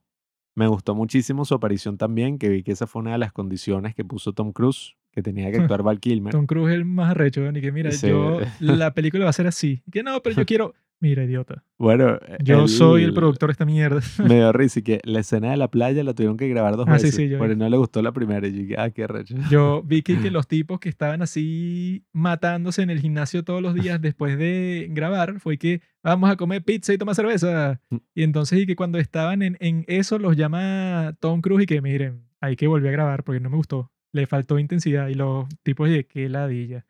me gustó muchísimo su aparición también, que vi que esa fue una de las condiciones que puso Tom Cruise, que tenía que actuar Val Kilmer. Tom Cruise es el más arrecho, y que mira, Sí. yo, la película va a ser así. Y que no, pero yo quiero, mira, idiota, Bueno, yo soy el productor de esta mierda. Me dio risa y que la escena de la playa la tuvieron que grabar dos Ah, veces. sí, yo porque vi. no le gustó la primera. Y yo dije, ah, qué recho. Yo vi que, que los tipos que estaban así matándose en el gimnasio todos los días después de grabar fue que vamos a comer pizza y tomar cerveza. Mm. Y entonces y que cuando estaban en, en eso los llama Tom Cruise y que miren, hay que volver a grabar porque no me gustó. Le faltó intensidad y los tipos de qué ladilla.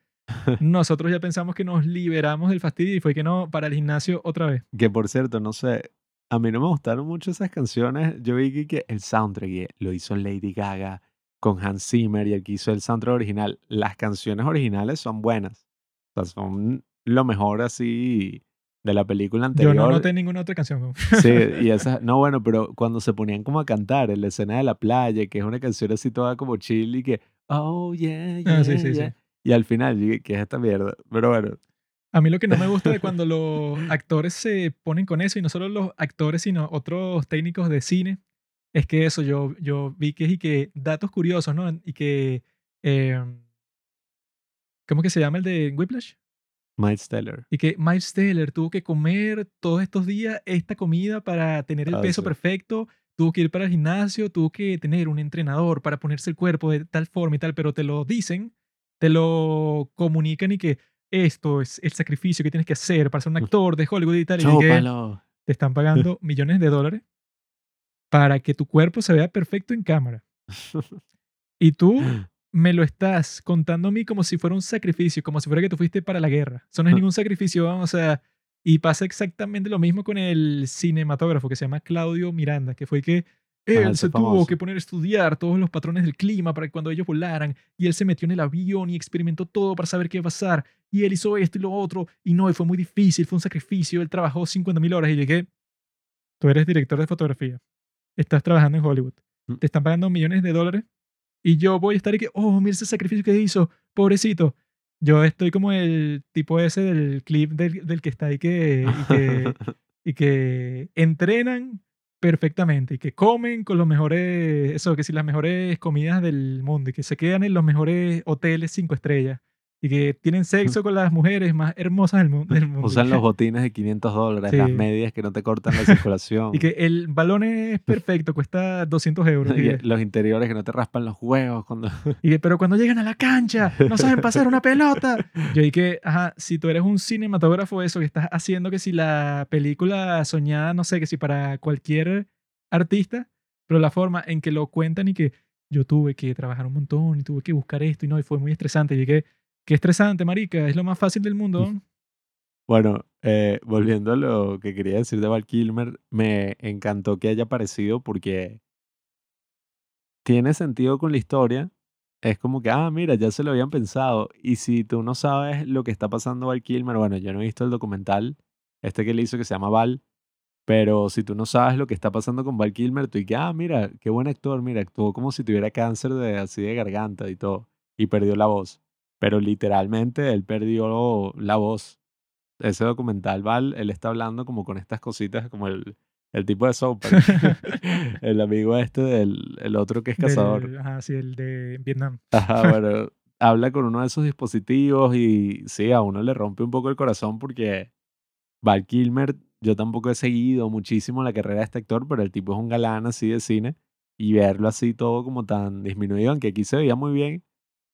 Nosotros ya pensamos que nos liberamos del fastidio y fue que no, para el gimnasio otra vez. Que por cierto, no sé, a mí no me gustaron mucho esas canciones. Yo vi que, el soundtrack eh, lo hizo Lady Gaga con Hans Zimmer y el que hizo el soundtrack original. Las canciones originales son buenas. O sea, son lo mejor así de la película Yo anterior. no noté ninguna otra canción. Sí, y esas, no, bueno, pero cuando se ponían como a cantar en la escena de la playa, que es una canción así toda como chill y que, oh, yeah, yeah, Ah, sí, sí, sí. Yeah", Y al final, ¿qué es esta mierda? Pero bueno, A mí lo que no me gusta de cuando los actores se ponen con eso, y no solo los actores, sino otros técnicos de cine, es que eso, yo, yo vi que y que datos curiosos, ¿no? Y que, eh, ¿cómo que se llama el de Whiplash? Miles Teller. Y que Miles Teller tuvo que comer todos estos días esta comida para tener el Ah, peso sí. perfecto, tuvo que ir para el gimnasio, tuvo que tener un entrenador para ponerse el cuerpo de tal forma y tal, pero te lo dicen, te lo comunican y que esto es el sacrificio que tienes que hacer para ser un actor de Hollywood y tal, y que te están pagando millones de dólares para que tu cuerpo se vea perfecto en cámara. Y tú me lo estás contando a mí como si fuera un sacrificio, como si fuera que tú fuiste para la guerra. Eso no es ningún sacrificio, vamos, o sea, y pasa exactamente lo mismo con el cinematógrafo que se llama Claudio Miranda, que fue que él se tuvo famoso. que poner a estudiar todos los patrones del clima para que cuando ellos volaran, y él se metió en el avión y experimentó todo para saber qué iba a pasar, y él hizo esto y lo otro, y no, y fue muy difícil, fue un sacrificio, él trabajó 50 mil horas y llegué, tú eres director de fotografía, estás trabajando en Hollywood, Mm. te están pagando millones de dólares y yo voy a estar y que, oh, mira ese sacrificio que hizo, pobrecito. Yo estoy como el tipo ese del clip del, del que está ahí que, y que, y que entrenan perfectamente y que comen con los mejores, eso, que si las mejores comidas del mundo y que se quedan en los mejores hoteles cinco estrellas y que tienen sexo con las mujeres más hermosas del, mu- del mundo. Usan los botines de 500 dólares, las medias que no te cortan la circulación. Y que el balón es perfecto, cuesta 200 euros. y los interiores que no te raspan los huevos cuando... Y que, pero cuando llegan a la cancha, no saben pasar una pelota. Yo que, ajá, si tú eres un cinematógrafo, eso que estás haciendo que si la película soñada, no sé, que si para cualquier artista, pero la forma en que lo cuentan y que yo tuve que trabajar un montón y tuve que buscar esto y no, y fue muy estresante. Y que, qué estresante, marica, es lo más fácil del mundo. Bueno, eh, volviendo a lo que quería decir de Val Kilmer, me encantó que haya aparecido porque tiene sentido con la historia. Es como que, ah, mira, ya se lo habían pensado. Y si tú no sabes lo que está pasando Val Kilmer, bueno, yo no he visto el documental, este que le hizo que se llama Val, Pero si tú no sabes lo que está pasando con Val Kilmer, tú dices, ah, mira, qué buen actor, mira, actuó como si tuviera cáncer de, así de garganta y todo, y perdió la voz. Pero literalmente él perdió la voz. Ese documental, Val, él está hablando como con estas cositas, como el, el tipo de Soap, el amigo este del el otro que es cazador. Del- ajá, sí, el de Vietnam. Ajá, bueno, habla con uno de esos dispositivos y sí, a uno le rompe un poco el corazón porque Val Kilmer, yo tampoco he seguido muchísimo la carrera de este actor, pero el tipo es un galán así de cine y verlo así todo como tan disminuido, aunque aquí se veía muy bien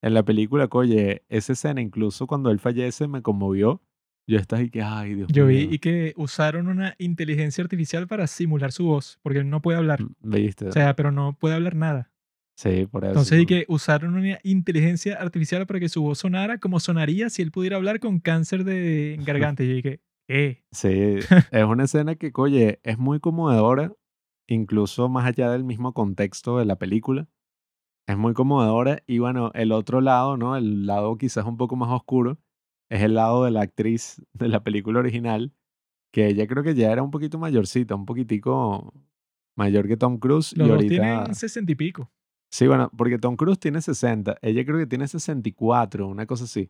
en la película, que, oye, esa escena incluso cuando él fallece me conmovió. Yo estaba ahí que, ay, Dios Yo vi mío. y que usaron una inteligencia artificial para simular su voz, porque él no puede hablar. ¿Viste? O sea, pero no puede hablar nada. sí, por eso. Entonces, y que usaron una inteligencia artificial para que su voz sonara como sonaría si él pudiera hablar con cáncer de garganta. Y dije, ¿qué? Sí, es una escena que, oye, es muy conmovedora, incluso más allá del mismo contexto de la película. Es muy conmovedora. Y bueno, el otro lado, ¿no? El lado quizás un poco más oscuro, es el lado de la actriz de la película original, que ella creo que ya era un poquito mayorcita, un poquitico mayor que Tom Cruise. Los y ahorita. tienen sesenta y pico. Sí, bueno, porque Tom Cruise tiene 60, ella creo que tiene 64, una cosa así.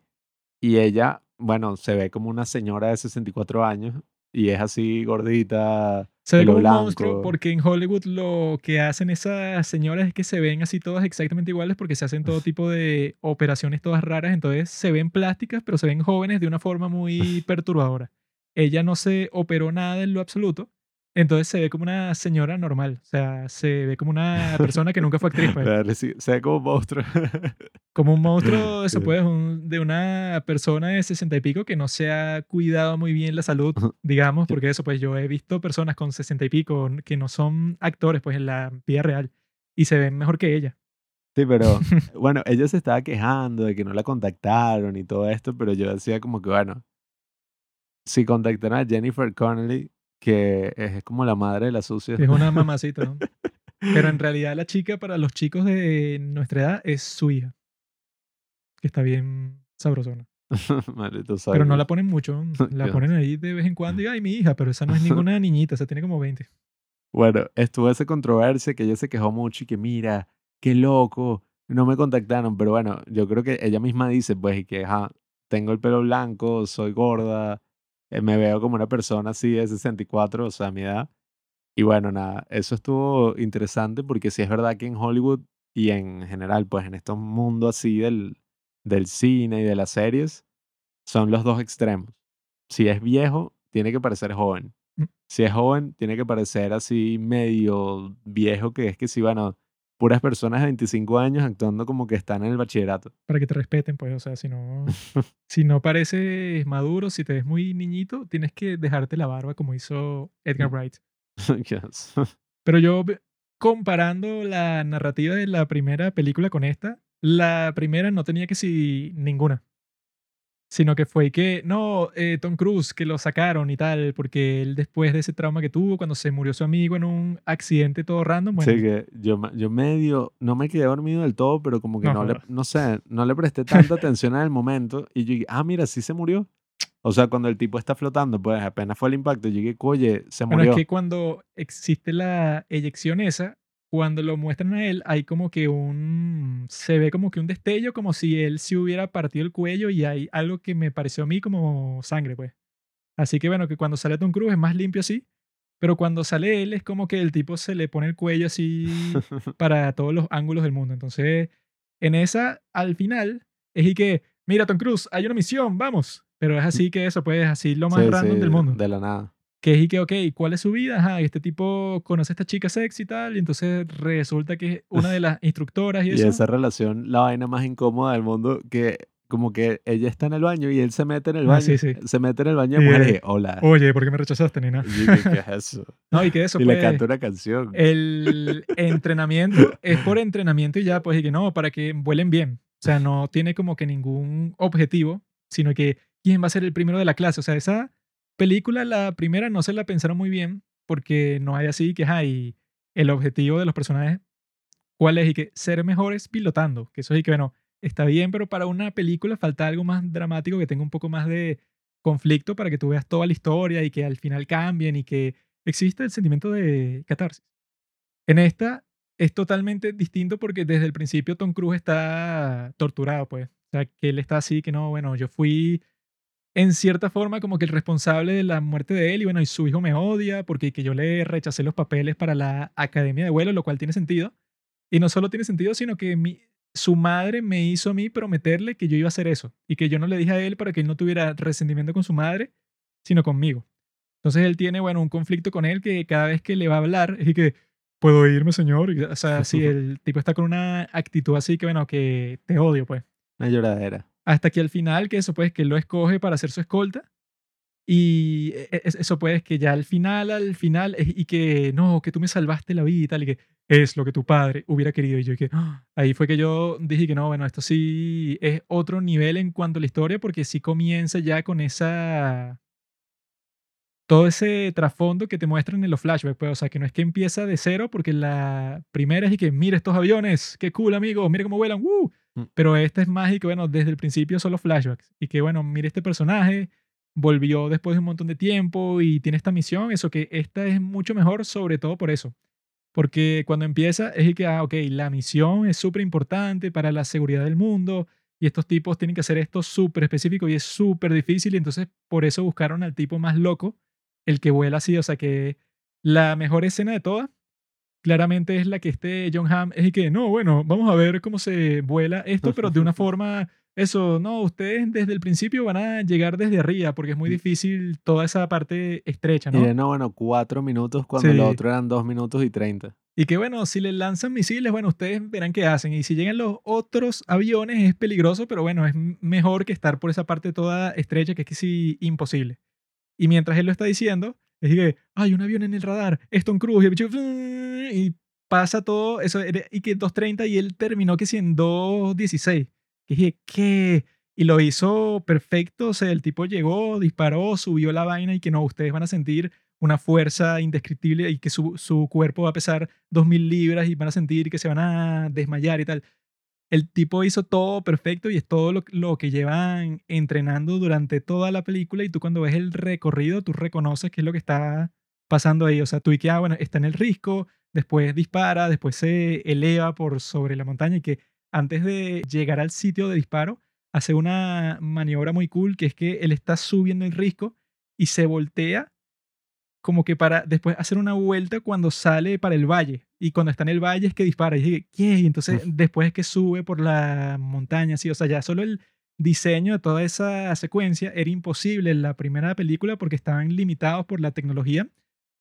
Y ella, bueno, se ve como una señora de 64 años y es así gordita, Se ve como un monstruo porque en Hollywood lo que hacen esas señoras es que se ven así todas exactamente iguales porque se hacen todo tipo de operaciones todas raras. Entonces se ven plásticas, pero se ven jóvenes de una forma muy perturbadora. Ella no se operó nada en lo absoluto. Entonces se ve como una señora normal. O sea, se ve como una persona que nunca fue actriz. pues. Verle, sí, Se ve como un monstruo. Como un monstruo, eso Sí. puede, un- de una persona de sesenta y pico que no se ha cuidado muy bien la salud, digamos, porque eso, pues yo he visto personas con sesenta y pico que no son actores, pues en la vida real, y se ven mejor que ella. Sí, pero bueno, ella se estaba quejando de que no la contactaron y todo esto, pero yo decía como que, bueno, si contactaron a Jennifer Connelly, que es como la madre de la sucia. Es una mamacita, ¿no? Pero en realidad la chica para los chicos de nuestra edad es su hija, que está bien sabrosona. Maldito Pero no sabio. la ponen mucho, la ponen ahí de vez en cuando y, ay, mi hija, pero esa no es ninguna niñita, esa tiene como 20. Bueno, estuvo esa controversia que ella se quejó mucho y que mira, qué loco, no me contactaron, pero bueno, yo creo que ella misma dice, pues, y que, ajá, tengo el pelo blanco, soy gorda, me veo como una persona así de 64, o sea, mi edad. Y bueno, nada, eso estuvo interesante porque sí es verdad que en Hollywood y en general, pues, en estos mundos así del, del cine y de las series, son los dos extremos. Si es viejo, tiene que parecer joven. Mm. Si es joven, tiene que parecer así medio viejo, que es que si, bueno, puras personas de 25 años actuando como que están en el bachillerato. para que te respeten, pues, o sea, si no, si no pareces maduro, si te ves muy niñito, tienes que dejarte la barba como hizo Edgar Mm. Wright. Yes. Pero yo, comparando la narrativa de la primera película con esta, la primera no tenía que si ninguna. Sino que fue que, no, eh, Tom Cruise, que lo sacaron y tal, porque él después de ese trauma que tuvo, cuando se murió su amigo en un accidente todo random, bueno, Sí, que yo, yo medio, no me quedé dormido del todo, pero como que No, no, le, no sé, no le presté tanta atención en el momento. Y yo dije, ah, mira, sí se murió. O sea, cuando el tipo está flotando, pues apenas fue el impacto, yo dije, oye, se Bueno, murió. es que cuando existe la eyección esa, cuando lo muestran a él, hay como que un. Se ve como que un destello, como si él se hubiera partido el cuello y hay algo que me pareció a mí como sangre, pues. Así que bueno, que cuando sale Tom Cruise es más limpio así, pero cuando sale él es como que el tipo se le pone el cuello así para todos los ángulos del mundo. Entonces, en esa, al final, es y que, mira, Tom Cruise, hay una misión, vamos. Pero es así que eso, pues, así lo más Sí, random sí, del mundo De la nada. Que es y que, ok, ¿cuál es su vida? Ajá, este tipo conoce a esta chica sexy y tal, y entonces resulta que es una de las instructoras y, Y eso. esa relación, la vaina más incómoda del mundo, que como que ella está en el baño y él se mete en el Ah, baño. sí, sí. Se mete en el baño de Y mujeres y hola. Oye, ¿por qué me rechazaste, nena? Y ¿qué es eso? No, y que eso, y pues, le canta una canción. el entrenamiento es por entrenamiento y ya, pues, y que no, para que vuelen bien. O sea, no tiene como que ningún objetivo, sino que quién va a ser el primero de la clase. O sea, esa película, la primera, no se la pensaron muy bien, porque no hay así que, hay el objetivo de los personajes, ¿cuál es? Y que ser mejores pilotando. Que eso sí que, bueno, está bien, pero para una película falta algo más dramático que tenga un poco más de conflicto para que tú veas toda la historia y que al final cambien y que existe el sentimiento de catarsis. En esta es totalmente distinto porque desde el principio Tom Cruise está torturado, pues. O sea, que él está así, que no, bueno, yo fui en cierta forma como que el responsable de la muerte de él y bueno, y su hijo me odia porque que yo le rechacé los papeles para la academia de vuelo, lo cual tiene sentido. Y no solo tiene sentido, sino que mi, su madre me hizo a mí prometerle que yo iba a hacer eso y que yo no le dije a él para que él no tuviera resentimiento con su madre, sino conmigo. Entonces él tiene, bueno, un conflicto con él que cada vez que le va a hablar es que, ¿puedo irme, señor? O sea, si el tipo está con una actitud así que, bueno, que te odio, pues. Una lloradera. Hasta que al final, que eso pues, que lo escoge para ser su escolta. Y e, e, eso pues, que ya al final, al final, y que no, que tú me salvaste la vida y tal, y que es lo que tu padre hubiera querido. Y yo que ¡ah! ahí fue que yo dije que no, bueno, esto sí es otro nivel en cuanto a la historia, porque sí comienza ya con esa todo ese trasfondo que te muestran en los flashbacks, pues, o sea, que no es que empieza de cero, porque la primera es y que, mira estos aviones, qué cool, amigo, mira cómo vuelan, ¡uh! Pero esta es más y que, bueno, desde el principio son los flashbacks. Y que, bueno, mira este personaje, volvió después de un montón de tiempo y tiene esta misión, eso que esta es mucho mejor, sobre todo por eso. Porque cuando empieza es que, ah, ok, la misión es súper importante para la seguridad del mundo y estos tipos tienen que hacer esto súper específico y es súper difícil y entonces por eso buscaron al tipo más loco el que vuela así, o sea que la mejor escena de todas claramente es la que este John Hamm es y que, no, bueno, vamos a ver cómo se vuela esto, pero de una forma, eso, no, ustedes desde el principio van a llegar desde arriba, porque es muy difícil toda esa parte estrecha, ¿no? Y no, bueno, cuatro minutos cuando el otro eran dos minutos y treinta. Y que bueno, si le lanzan misiles, bueno, ustedes verán qué hacen. Y si llegan los otros aviones es peligroso, pero bueno, es mejor que estar por esa parte toda estrecha que es que sí imposible. Y mientras él lo está diciendo, es que hay un avión en el radar, es Tom Cruise, y, pasa todo eso, y que 2.30 y él terminó que si en 2.16. Que dije, ¿qué? Y lo hizo perfecto, o sea, el tipo llegó, disparó, subió la vaina y que no, ustedes van a sentir una fuerza indescriptible y que su, su cuerpo va a pesar 2.000 libras y van a sentir que se van a desmayar y tal el tipo hizo todo perfecto y es todo lo, que llevan entrenando durante toda la película y tú cuando ves el recorrido, tú reconoces qué es lo que está pasando ahí. O sea, tú y que, ah, bueno, está en el risco, después dispara, después se eleva por sobre la montaña y que antes de llegar al sitio de disparo, hace una maniobra muy cool que es que él está subiendo el risco y se voltea como que para después hacer una vuelta cuando sale para el valle. Y cuando está en el valle es que dispara. Y dije, ¿qué? Y entonces después es que sube por la montaña, así. O sea, ya solo el diseño de toda esa secuencia era imposible en la primera película porque estaban limitados por la tecnología.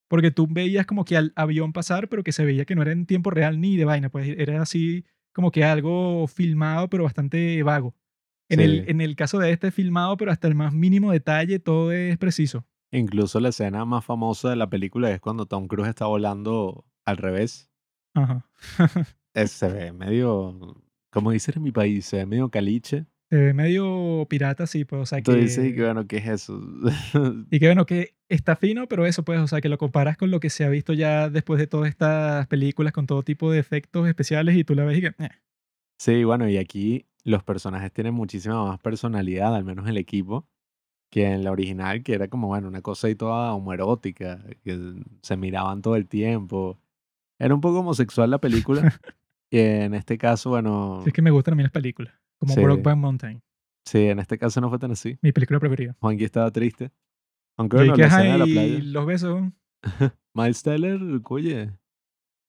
Porque tú veías como que al avión pasar, pero que se veía que no era en tiempo real ni de vaina. Pues era así como que algo filmado, pero bastante vago. En, el, en el caso de este, filmado, pero hasta el más mínimo detalle, todo es preciso. Incluso la escena más famosa de la película es cuando Tom Cruise está volando al revés. Ajá. se ve medio, como dicen en mi país, se ve medio caliche. Se ve medio pirata, sí, pues, o sea que... Tú dices, que bueno, ¿qué es eso? y que bueno, que está fino, pero eso, pues, o sea, que lo comparas con lo que se ha visto ya después de todas estas películas con todo tipo de efectos especiales y tú la ves y que... Eh. Sí, bueno, y aquí los personajes tienen muchísima más personalidad, al menos el equipo que en la original, que era como, bueno, una cosa ahí toda homoerótica, que se miraban todo el tiempo. Era un poco homosexual la película. y en este caso, bueno... es que me gustan a mí las películas, como sí. Brokeback Mountain. Sí, en este caso no fue tan así. Mi película preferida. Juanqui estaba triste. Aunque bueno, la escena de la playa. los besos. Miles Teller, oye.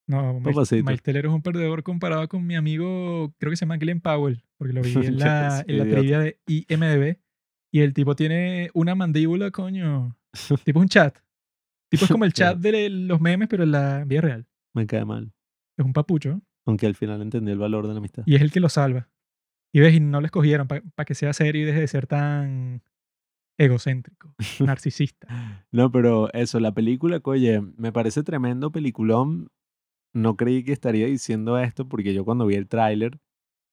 No, Miles, Teller es un perdedor comparado con mi amigo, creo que se llama Glenn Powell, porque lo vi en la, en la trivia de IMDB. Y el tipo tiene una mandíbula, coño. tipo un chat. Tipo es como el chat de los memes, pero en la vida real. Me cae mal. Es un papucho. Aunque al final entendí el valor de la amistad. Y es el que lo salva. Y ves, y no lo escogieron para que sea serio y deje de ser tan egocéntrico, narcisista. no, pero eso, la película, oye, me parece tremendo peliculón. No creí que estaría diciendo esto porque yo cuando vi el tráiler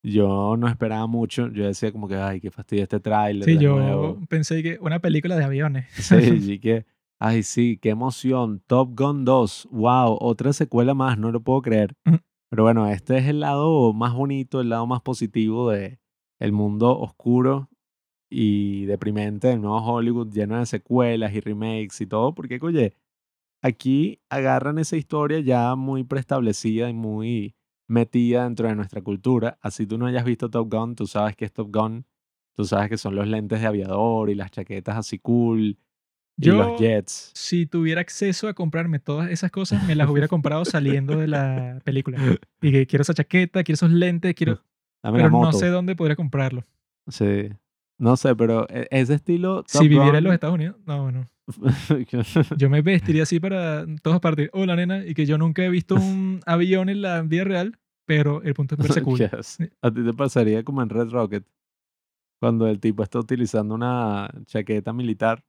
yo no esperaba mucho. Yo decía como que, ay, qué fastidio este tráiler. Sí, yo pensé que una película de aviones. Sí, sí que, ay, sí, qué emoción. Top Gun 2, wow, otra secuela más, no lo puedo creer. Pero bueno, este es el lado más bonito, el lado más positivo de el mundo oscuro y deprimente del nuevo Hollywood, lleno de secuelas y remakes y todo, porque, oye, aquí agarran esa historia ya muy preestablecida y muy metida dentro de nuestra cultura. Así tú no hayas visto Top Gun, tú sabes que es Top Gun, tú sabes que son los lentes de aviador y las chaquetas así cool y los Yo, jets. si tuviera acceso a comprarme todas esas cosas, me las hubiera comprado saliendo de la película. Y que quiero esa chaqueta, quiero esos lentes, quiero... Dame Pero no sé dónde podría comprarlo. Sí. No sé, pero e- ese estilo Top Si viviera en los Estados Unidos, no, no. Yo me vestiría así para todas partes. Hola, nena. Y que yo nunca he visto un avión en la vida real, pero el punto es verse cool. Yes. A ti te pasaría como en Red Rocket, cuando el tipo está utilizando una chaqueta militar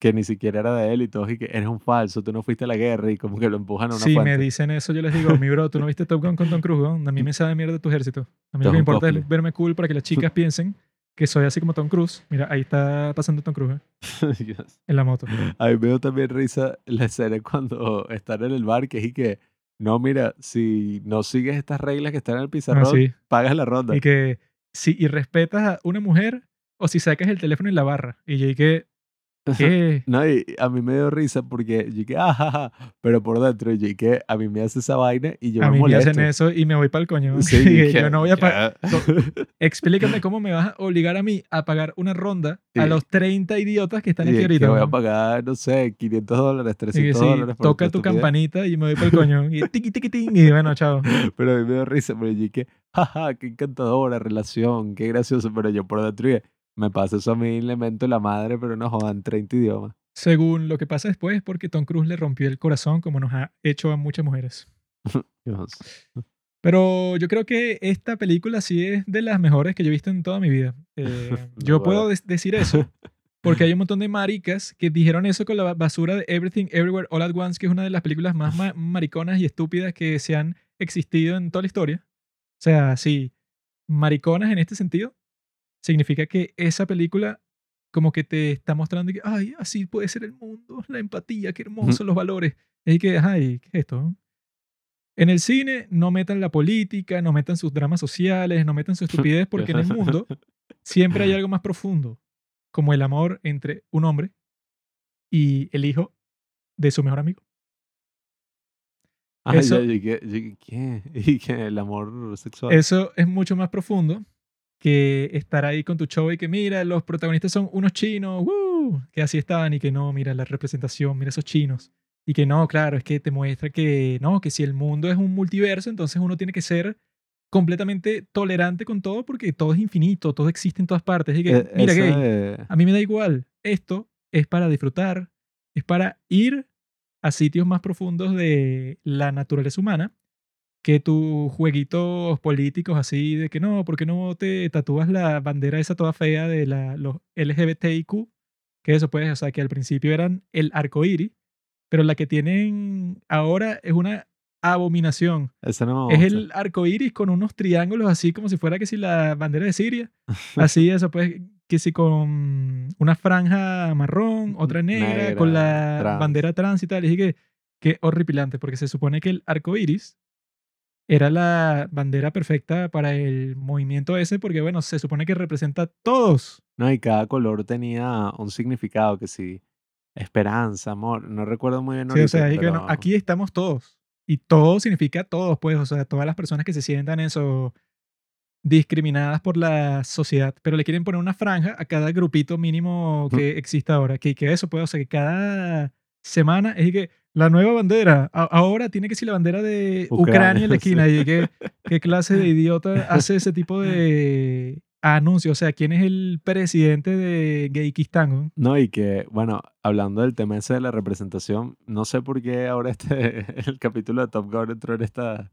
que ni siquiera era de él y todos y que eres un falso, tú no fuiste a la guerra y como que lo empujan a una Si me fuente. dicen eso, yo les digo, mi bro, tú no viste Top Gun con Tom Cruise, ¿no? A mí me sabe mierda tu ejército. A mí lo que me importa es verme cool para que las chicas piensen que soy así como Tom Cruise. Mira, ahí está pasando Tom Cruise ¿eh? Yes. en la moto. A mí me dio también risa la escena cuando están en el bar, que es y que, no, mira, si no sigues estas reglas que están en el pizarrón, Así. pagas la ronda. Y que si y respetas a una mujer o si sacas el teléfono en la barra. Y yo dije, ¿qué? No, y a mí me dio risa porque yo dije, ah, ja, ja", pero por dentro yo dije, a mí me hace esa vaina y yo a me mí me molesto. hacen eso y me voy para el coño. Sí, que que- yo no voy a pagar. que- Explícame cómo me vas a obligar a mí a pagar una ronda a Sí. los 30 idiotas que están y aquí que ahorita. voy a pagar, no sé, 500 dólares, Y que 300 sí, dólares. por toca tu estupidez. campanita y me voy para el coño. Y tiqui, tiqui, ting, y bueno, chao. Pero a mí me dio risa, pero yo dije, jaja, qué encantadora relación, qué gracioso. Pero yo por dentro dije, me pasa eso a mí, le mento la madre, pero no jodan 30 idiomas. Según lo que pasa después, es porque Tom Cruise le rompió el corazón como nos ha hecho a muchas mujeres. Dios. Pero yo creo que esta película sí es de las mejores que yo he visto en toda mi vida. Eh, yo puedo decir eso porque hay un montón de maricas que dijeron eso con la ba- basura de Everything Everywhere All at Once, que es una de las películas más ma- mariconas y estúpidas que se han existido en toda la historia. O sea, sí, mariconas en este sentido, significa que esa película como que te está mostrando que, ay, así puede ser el mundo, la empatía, qué hermoso, los valores. Y que, ay, ¿qué es esto? En el cine no metan la política, no metan sus dramas sociales, no metan su estupidez, porque en el mundo siempre hay algo más profundo, como el amor entre un hombre y el hijo de su mejor amigo. Ay, Eso- yo dije, ¿qué? Y el amor sexual. Eso es mucho más profundo que estar ahí con tu show y que mira, los protagonistas son unos chinos, ¡woo! que así estaban y que no, mira la representación, mira esos chinos. Y que no, claro, es que te muestra que no, que si el mundo es un multiverso, entonces uno tiene que ser completamente tolerante con todo porque todo es infinito, todo existe en todas partes. Y que, Eh, mira, gay, de- a mí me da igual. Esto es para disfrutar, es para ir a sitios más profundos de la naturaleza humana que tus jueguitos políticos así de que no, ¿por qué no te tatúas la bandera esa toda fea de la, los LGBTIQ? Que eso pues, o sea, que al principio eran el arco iris, pero la que tienen ahora es una abominación. esa no Es el arco iris con unos triángulos así como si fuera que si la bandera de Siria. Así, eso pues, que si con una franja marrón, otra negra, con la trans. bandera trans y tal. Y dije que, que horripilante, porque se supone que el arco iris era la bandera perfecta para el movimiento ese, porque bueno, se supone que representa a todos. No, y cada color tenía un significado, que sí, esperanza, amor, no recuerdo muy bien Sí, o sea, dije que, bueno, pero- aquí estamos todos. Y todo significa todos, pues, o sea, todas las personas que se sientan eso discriminadas por la sociedad, pero le quieren poner una franja a cada grupito mínimo que exista ahora, que, que eso puede, o sea, que cada semana es que la nueva bandera, a- ahora tiene que ser la bandera de Ucrania, Ucrania, en la esquina, sí. y que, qué clase de idiota hace ese tipo de anuncios, o sea, ¿quién es el presidente de Gaykistán? No, y que, bueno, hablando del tema ese de la representación, no sé por qué ahora este, el capítulo de Top Gun entró en, esta,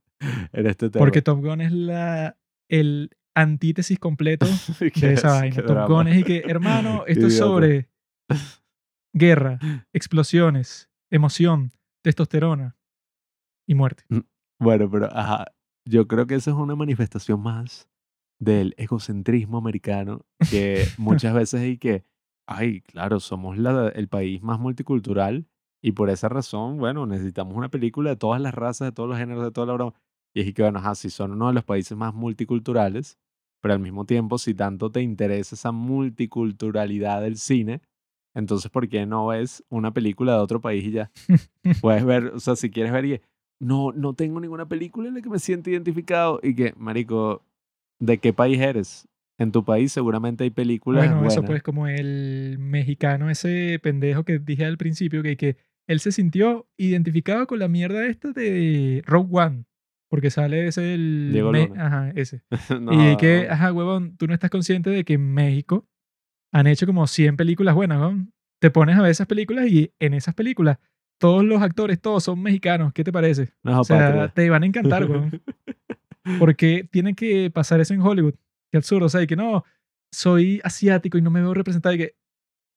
en este tema. Porque Top Gun es la, el antítesis completo de esa vaina. Top drama. Gun es y que, hermano, esto es sobre guerra, explosiones, emoción, testosterona y muerte. Bueno, pero ajá, yo creo que esa es una manifestación más del egocentrismo americano que muchas veces hay que, ay, claro, somos la- el país más multicultural y por esa razón, bueno, necesitamos una película de todas las razas, de todos los géneros, de toda la broma. Y es que, bueno, ajá, si son uno de los países más multiculturales, pero al mismo tiempo, si tanto te interesa esa multiculturalidad del cine, Entonces, ¿por qué no ves una película de otro país y ya? Puedes ver, o sea, si quieres ver y no, no tengo ninguna película en la que me sienta identificado y que, marico, ¿de qué país eres? En tu país seguramente hay películas Bueno, eso pues como el mexicano, ese pendejo que dije al principio, que, que él se sintió identificado con la mierda esta de Rogue One. Porque sale ese el... Diego me-. Ajá, ese. No, Y que, ajá, huevón, tú no estás consciente de que en México han hecho como 100 películas buenas, huevón. Te pones a ver esas películas y en esas películas todos los actores, todos son mexicanos. ¿Qué te parece? no, O sea, patria. te van a encantar, huevón. Porque tienen que pasar eso en Hollywood. Qué absurdo. O sea, y que no, soy asiático y no me veo representado. Y que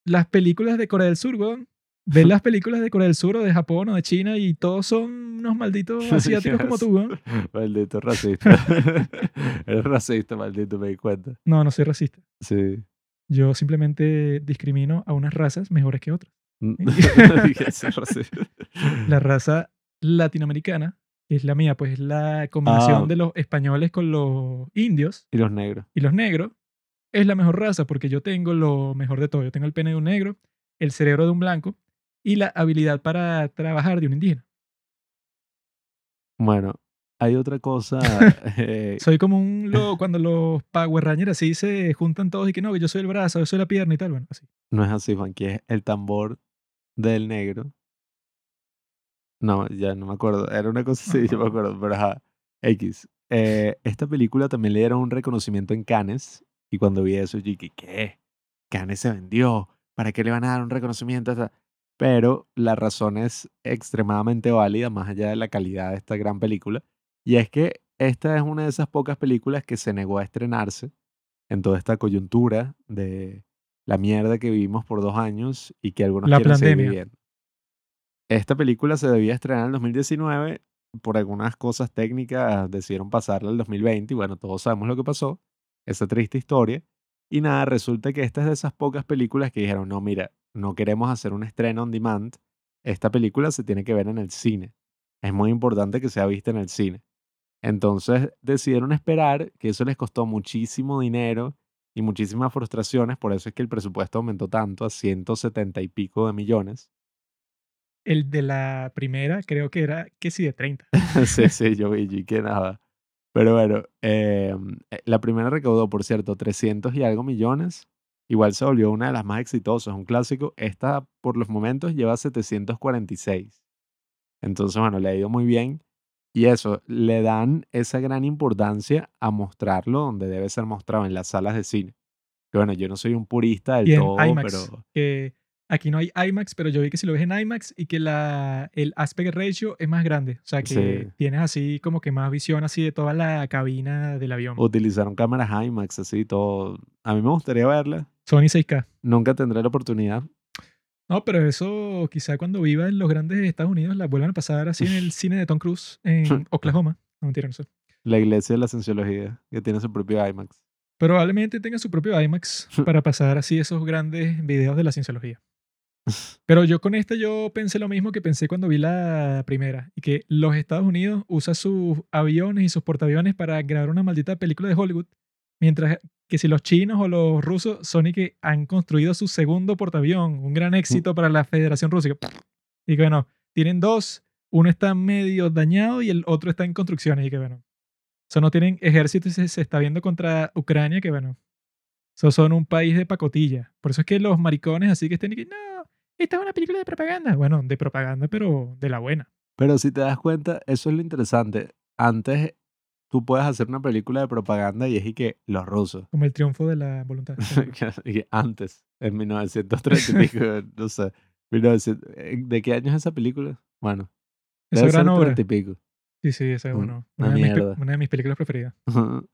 las películas de Corea del Sur, weón. Ves las películas de Corea del Sur o de Japón o de China y todos son unos malditos asiáticos como tú, weón. Maldito racista. Eres racista, maldito, me di cuenta. No, no soy racista. Sí. Yo simplemente discrimino a unas razas mejores que otras. Dije, "Sí, racista". La raza latinoamericana, que es la mía, pues es la combinación Ah. de los españoles con los indios. Y los negros. y los negros es la mejor raza porque yo tengo lo mejor de todo. Yo tengo el pene de un negro, el cerebro de un blanco y la habilidad para trabajar de un indígena. Bueno, hay otra cosa. eh, Soy como un lo cuando los Power Rangers así se juntan todos y que no, que yo soy el brazo, yo soy la pierna y tal, bueno, así. no es así, Juan, que es el tambor del negro. No, ya no me acuerdo. Era una cosa así, yo me acuerdo, pero ajá. X. Eh, esta película también le dieron un reconocimiento en Cannes. Y cuando vi eso, yo dije, ¿qué? Cannes se vendió. ¿Para qué le van a dar un reconocimiento? a esta-?" Pero la razón es extremadamente válida, más allá de la calidad de esta gran película. Y es que esta es una de esas pocas películas que se negó a estrenarse en toda esta coyuntura de la mierda que vivimos por dos años y que algunos La quieren seguir pandemia. viviendo. Esta película se debía estrenar en el 2019. Por algunas cosas técnicas decidieron pasarla al 2020 y bueno, todos sabemos lo que pasó. Esa triste historia. Y nada, resulta que esta es de esas pocas películas que dijeron, no, mira, no queremos hacer un estreno on demand. Esta película se tiene que ver en el cine. Es muy importante que sea vista en el cine. Entonces decidieron esperar, que eso les costó muchísimo dinero y muchísimas frustraciones, por eso es que el presupuesto aumentó tanto a 170 y pico de millones. El de la primera creo que era que sí de 30. sí, sí, yo vi y que nada. Pero bueno, eh, la primera recaudó, por cierto, 300 y algo millones. Igual se volvió una de las más exitosas, un clásico. Esta, por los momentos, lleva 746. Entonces, bueno, le ha ido muy bien. Y eso, le dan esa gran importancia a mostrarlo donde debe ser mostrado, en las salas de cine. Que bueno, yo no soy un purista del Y en todo, IMAX, pero... que aquí no hay IMAX, pero yo vi que si lo ves en IMAX y que la, el aspect ratio es más grande. O sea, que Sí. tienes así como que más visión así de toda la cabina del avión. Utilizaron cámaras IMAX, así, todo. A mí me gustaría verla. Sony 6K. Nunca tendré la oportunidad. No, pero eso quizá cuando viva en los grandes Estados Unidos la vuelvan a pasar así en el cine de Tom Cruise en Oklahoma. No mentira, no sé. La iglesia de la cienciología, que tiene su propio IMAX. Probablemente tenga su propio IMAX para pasar así esos grandes videos de la cienciología. Pero yo con esta yo pensé lo mismo que pensé cuando vi la primera. Y que los Estados Unidos usa sus aviones y sus portaaviones para grabar una maldita película de Hollywood. Mientras que si los chinos o los rusos son y que han construido su segundo portaavión, un gran éxito para la Federación Rusa. Y que, y que bueno, tienen dos, uno está medio dañado y el otro está en construcciones. Y que bueno, eso no tienen ejército y se, se está viendo contra Ucrania, que bueno, eso son un país de pacotilla. Por eso es que los maricones así que estén y que no, esta es una película de propaganda. Bueno, de propaganda, pero de la buena. Pero si te das cuenta, eso es lo interesante. Antes tú puedes hacer una película de propaganda y es y que los rusos. Como el triunfo de la voluntad. Antes, en 1930 y pico, no sé. 1900 eh, ¿De qué año es esa película? Bueno, Esa gran obra. 30 y pico. Sí, sí, esa es una una, de mis, pe- mierda. una de mis películas preferidas.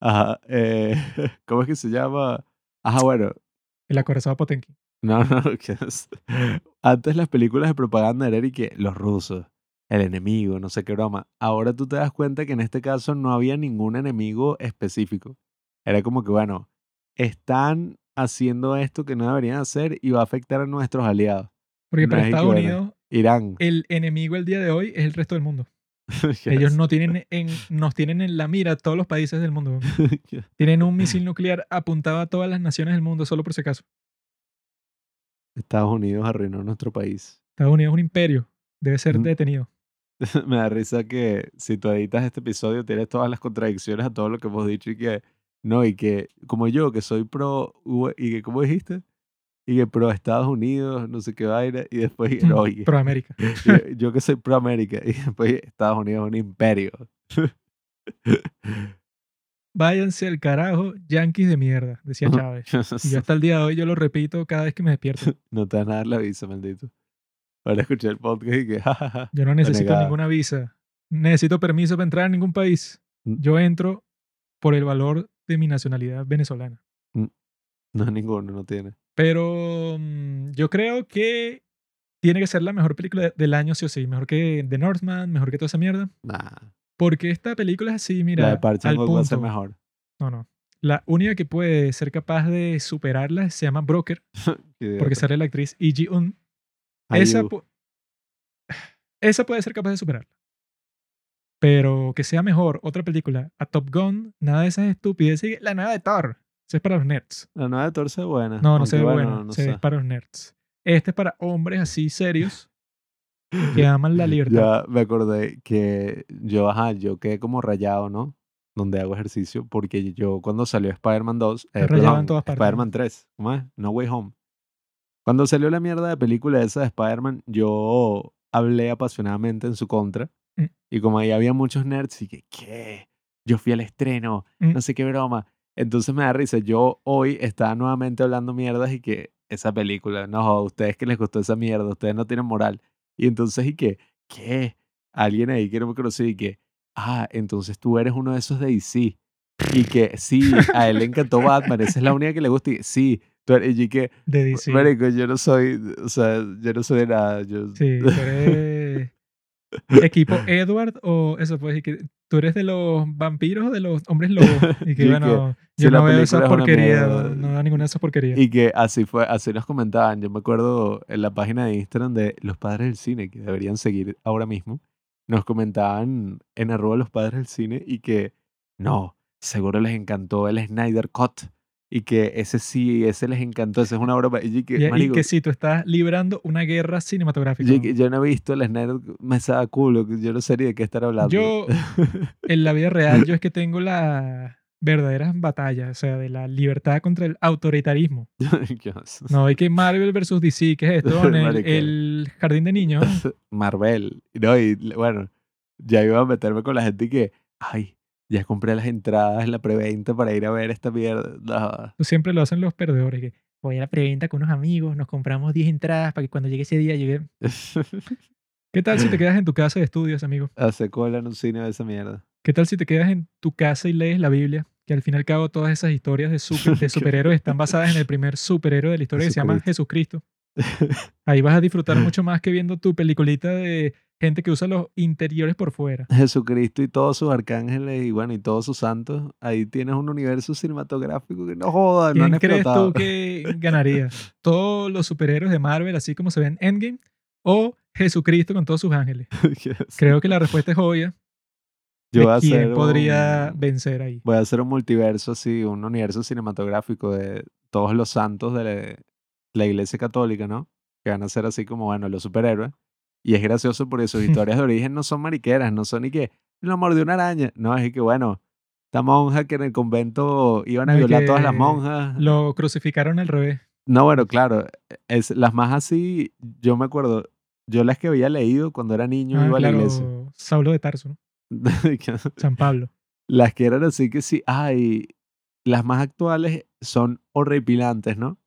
Ajá. eh, ¿Cómo es que se llama? Ajá, bueno. El acorazado Potenki. No, no, que es- Antes las películas de propaganda eran y que los rusos, el enemigo, no sé qué broma. Ahora tú te das cuenta que en este caso no había ningún enemigo específico. Era como que, bueno, están haciendo esto que no deberían hacer y va a afectar a nuestros aliados. Porque No para que, Estados bueno, Unidos, Irán. el enemigo el día de hoy es el resto del mundo. Ellos no tienen en, nos tienen en la mira todos los países del mundo. Tienen un misil nuclear apuntado a todas las naciones del mundo, solo por si acaso. Estados Unidos arruinó nuestro país. Estados Unidos es un imperio. Debe ser detenido. Me da risa que si tú editas este episodio tienes todas las contradicciones a todo lo que hemos dicho y que no, y que como yo que soy pro y que como dijiste y que pro Estados Unidos, no sé qué vaina y después y- no, y que- Pro América. y yo que soy pro América y después Estados Unidos es un imperio. Váyanse al carajo, yanquis de mierda, decía Chávez. Y yo hasta el día de hoy yo lo repito cada vez que me despierto. no te van a dar la visa, maldito. Para escuchar el podcast y que jajaja. Yo no necesito Denegada. ninguna visa. Necesito permiso para entrar a ningún país. Mm. Yo entro por el valor de mi nacionalidad venezolana. No, ninguno, no tiene. Pero mm, yo creo que tiene que ser la mejor película de- del año, sí o sí. Mejor que The Northman, mejor que toda esa mierda. Nah, Porque esta película es así, mira, la de Park al Chan-wook va a ser punto. mejor. No, no. La única que puede ser capaz de superarla se llama Broker, porque sale la actriz Ji-un. Esa, pu- esa puede ser capaz de superarla. Pero que sea mejor otra película a Top Gun, nada de esas estupideces. La nueva de Thor. Esa es para los nerds. La nueva de Thor se ve buena. No, no se ve bueno, buena. no se ve para los nerds. Este es para hombres así serios que aman la libertad. Ya me acordé que yo, ajá, yo quedé como rayado, ¿no? Donde hago ejercicio, porque yo cuando salió Spider-Man 2, eh. Spider-Man 3, ¿cómo es? No Way Home. Cuando salió la mierda de película esa de Spider-Man, yo hablé apasionadamente en su contra. Mm. Y como ahí había muchos nerds y que, ¿qué? Yo fui al estreno, Mm. no sé qué broma. Entonces me da risa. Yo hoy estaba nuevamente hablando mierdas y que esa película, no, a ustedes que les gustó esa mierda, ustedes no tienen moral. Y entonces, y que, ¿qué? Alguien ahí que no me conocía y que, ah, entonces tú eres uno de esos de DC. Y que, sí, a él le encantó Batman, esa es la única que le gusta. Y sí, que, De DC. marico, yo no soy, o sea, yo no soy de nada. Yo, Sí, tú eres equipo Edward o eso, pues, y que tú eres de los vampiros o de los hombres lobos. Y que Y bueno, yo no veo esas es porquerías, no veo ninguna de esas porquerías. Y que así fue, así nos comentaban. Yo me acuerdo en la página de Instagram de los padres del cine, que deberían seguir ahora mismo, nos comentaban en arroba los padres del cine y que no, seguro les encantó el Snyder Cut. Y que ese sí, ese les encantó, ese es una broma. Y que, Y, y marico, que sí, tú estás librando una guerra cinematográfica. yo, yo no he visto el Snyder me saca culo, yo no sé ni de qué estar hablando. Yo, en la vida real, yo es que tengo las verdaderas batallas, o sea, de la libertad contra el autoritarismo. No hay que Marvel versus DC, ¿qué es esto? En el, el jardín de niños. Marvel. No, y bueno, ya iba a meterme con la gente y que, ay, ya compré las entradas en la preventa para ir a ver esta mierda. No. Siempre lo hacen los perdedores. Que voy a la preventa con unos amigos, nos compramos 10 entradas para que cuando llegue ese día llegue. ¿Qué tal si te quedas en tu casa de estudios, amigo? Hace cola en un cine de esa mierda. ¿Qué tal si te quedas en tu casa y lees la Biblia? Que al fin y al cabo todas esas historias de, super- de superhéroes están basadas en el primer superhéroe de la historia que se llama Jesucristo. Ahí vas a disfrutar mucho más que viendo tu peliculita de gente que usa los interiores por fuera. Jesucristo y todos sus arcángeles y bueno, y todos sus santos. Ahí tienes un universo cinematográfico que no joda, no ¿Quién han crees explotado. tú que ganaría? ¿Todos los superhéroes de Marvel, así como se ven en Endgame? ¿O Jesucristo con todos sus ángeles? Creo que la respuesta es obvia. Yo voy a hacer ¿Quién podría un- vencer ahí? Voy a hacer un multiverso así, un universo cinematográfico de todos los santos de la, iglesia católica, ¿no? Que van a ser así como, bueno, los superhéroes. Y es gracioso porque sus historias de origen no son mariqueras, no son ni que el amor de una araña. No, es que, bueno, esta monja que en el convento iban a violar a todas las monjas. Lo crucificaron al revés. No, bueno, claro, es, las más así, yo me acuerdo, yo las que había leído cuando era niño Ah, iba a la claro, iglesia. Saulo de Tarso, ¿no? San Pablo. Las que eran así que sí, ay, las más actuales son horripilantes, ¿no?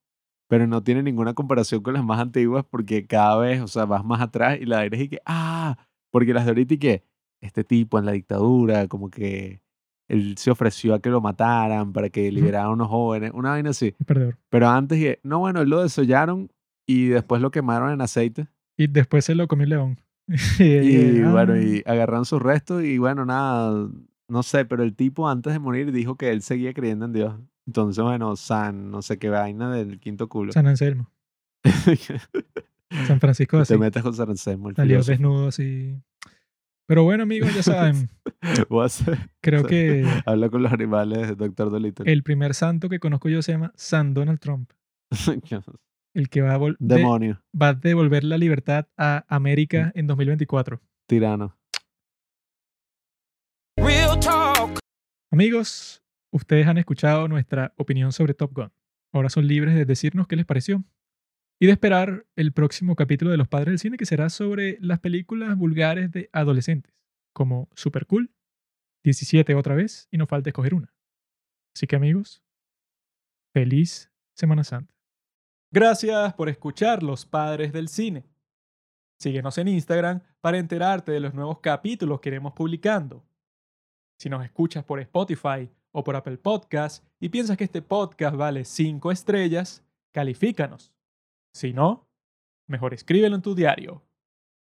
Pero no tienen ninguna comparación con las más antiguas porque cada vez, o sea, vas más atrás y la de ahora es y que, ah, porque las de ahorita y que, este tipo en la dictadura, como que él se ofreció a que lo mataran para que liberaran a unos jóvenes, una vaina así. perdedor. Pero antes, no, bueno, él lo desollaron y después lo quemaron en aceite. Y después se lo comió el león. y, Y bueno, ah, y agarraron sus restos y bueno, nada, no sé, pero el tipo antes de morir dijo que él seguía creyendo en Dios. Entonces, bueno, San, no sé qué vaina del quinto culo. San Anselmo. San Francisco Te metes con San Anselmo, el Salió filósofo. desnudo así. Pero bueno, amigos, ya saben. Creo que Habla con los animales, doctor Dolittle. el primer santo que conozco yo se llama San Donald Trump. El que va a, de- Demonio, va a devolver la libertad a América en 2024. tirano. Real talk. Amigos, ustedes han escuchado nuestra opinión sobre Top Gun. Ahora son libres de decirnos qué les pareció y de esperar el próximo capítulo de Los Padres del Cine que será sobre las películas vulgares de adolescentes, como Super Cool, 17 otra vez y no falta escoger una. Así que amigos, feliz Semana Santa. Gracias por escuchar Los Padres del Cine. Síguenos en Instagram para enterarte de los nuevos capítulos que iremos publicando. Si nos escuchas por Spotify o por Apple Podcast y piensas que este podcast vale 5 estrellas, califícanos. Si no, mejor escríbelo en tu diario.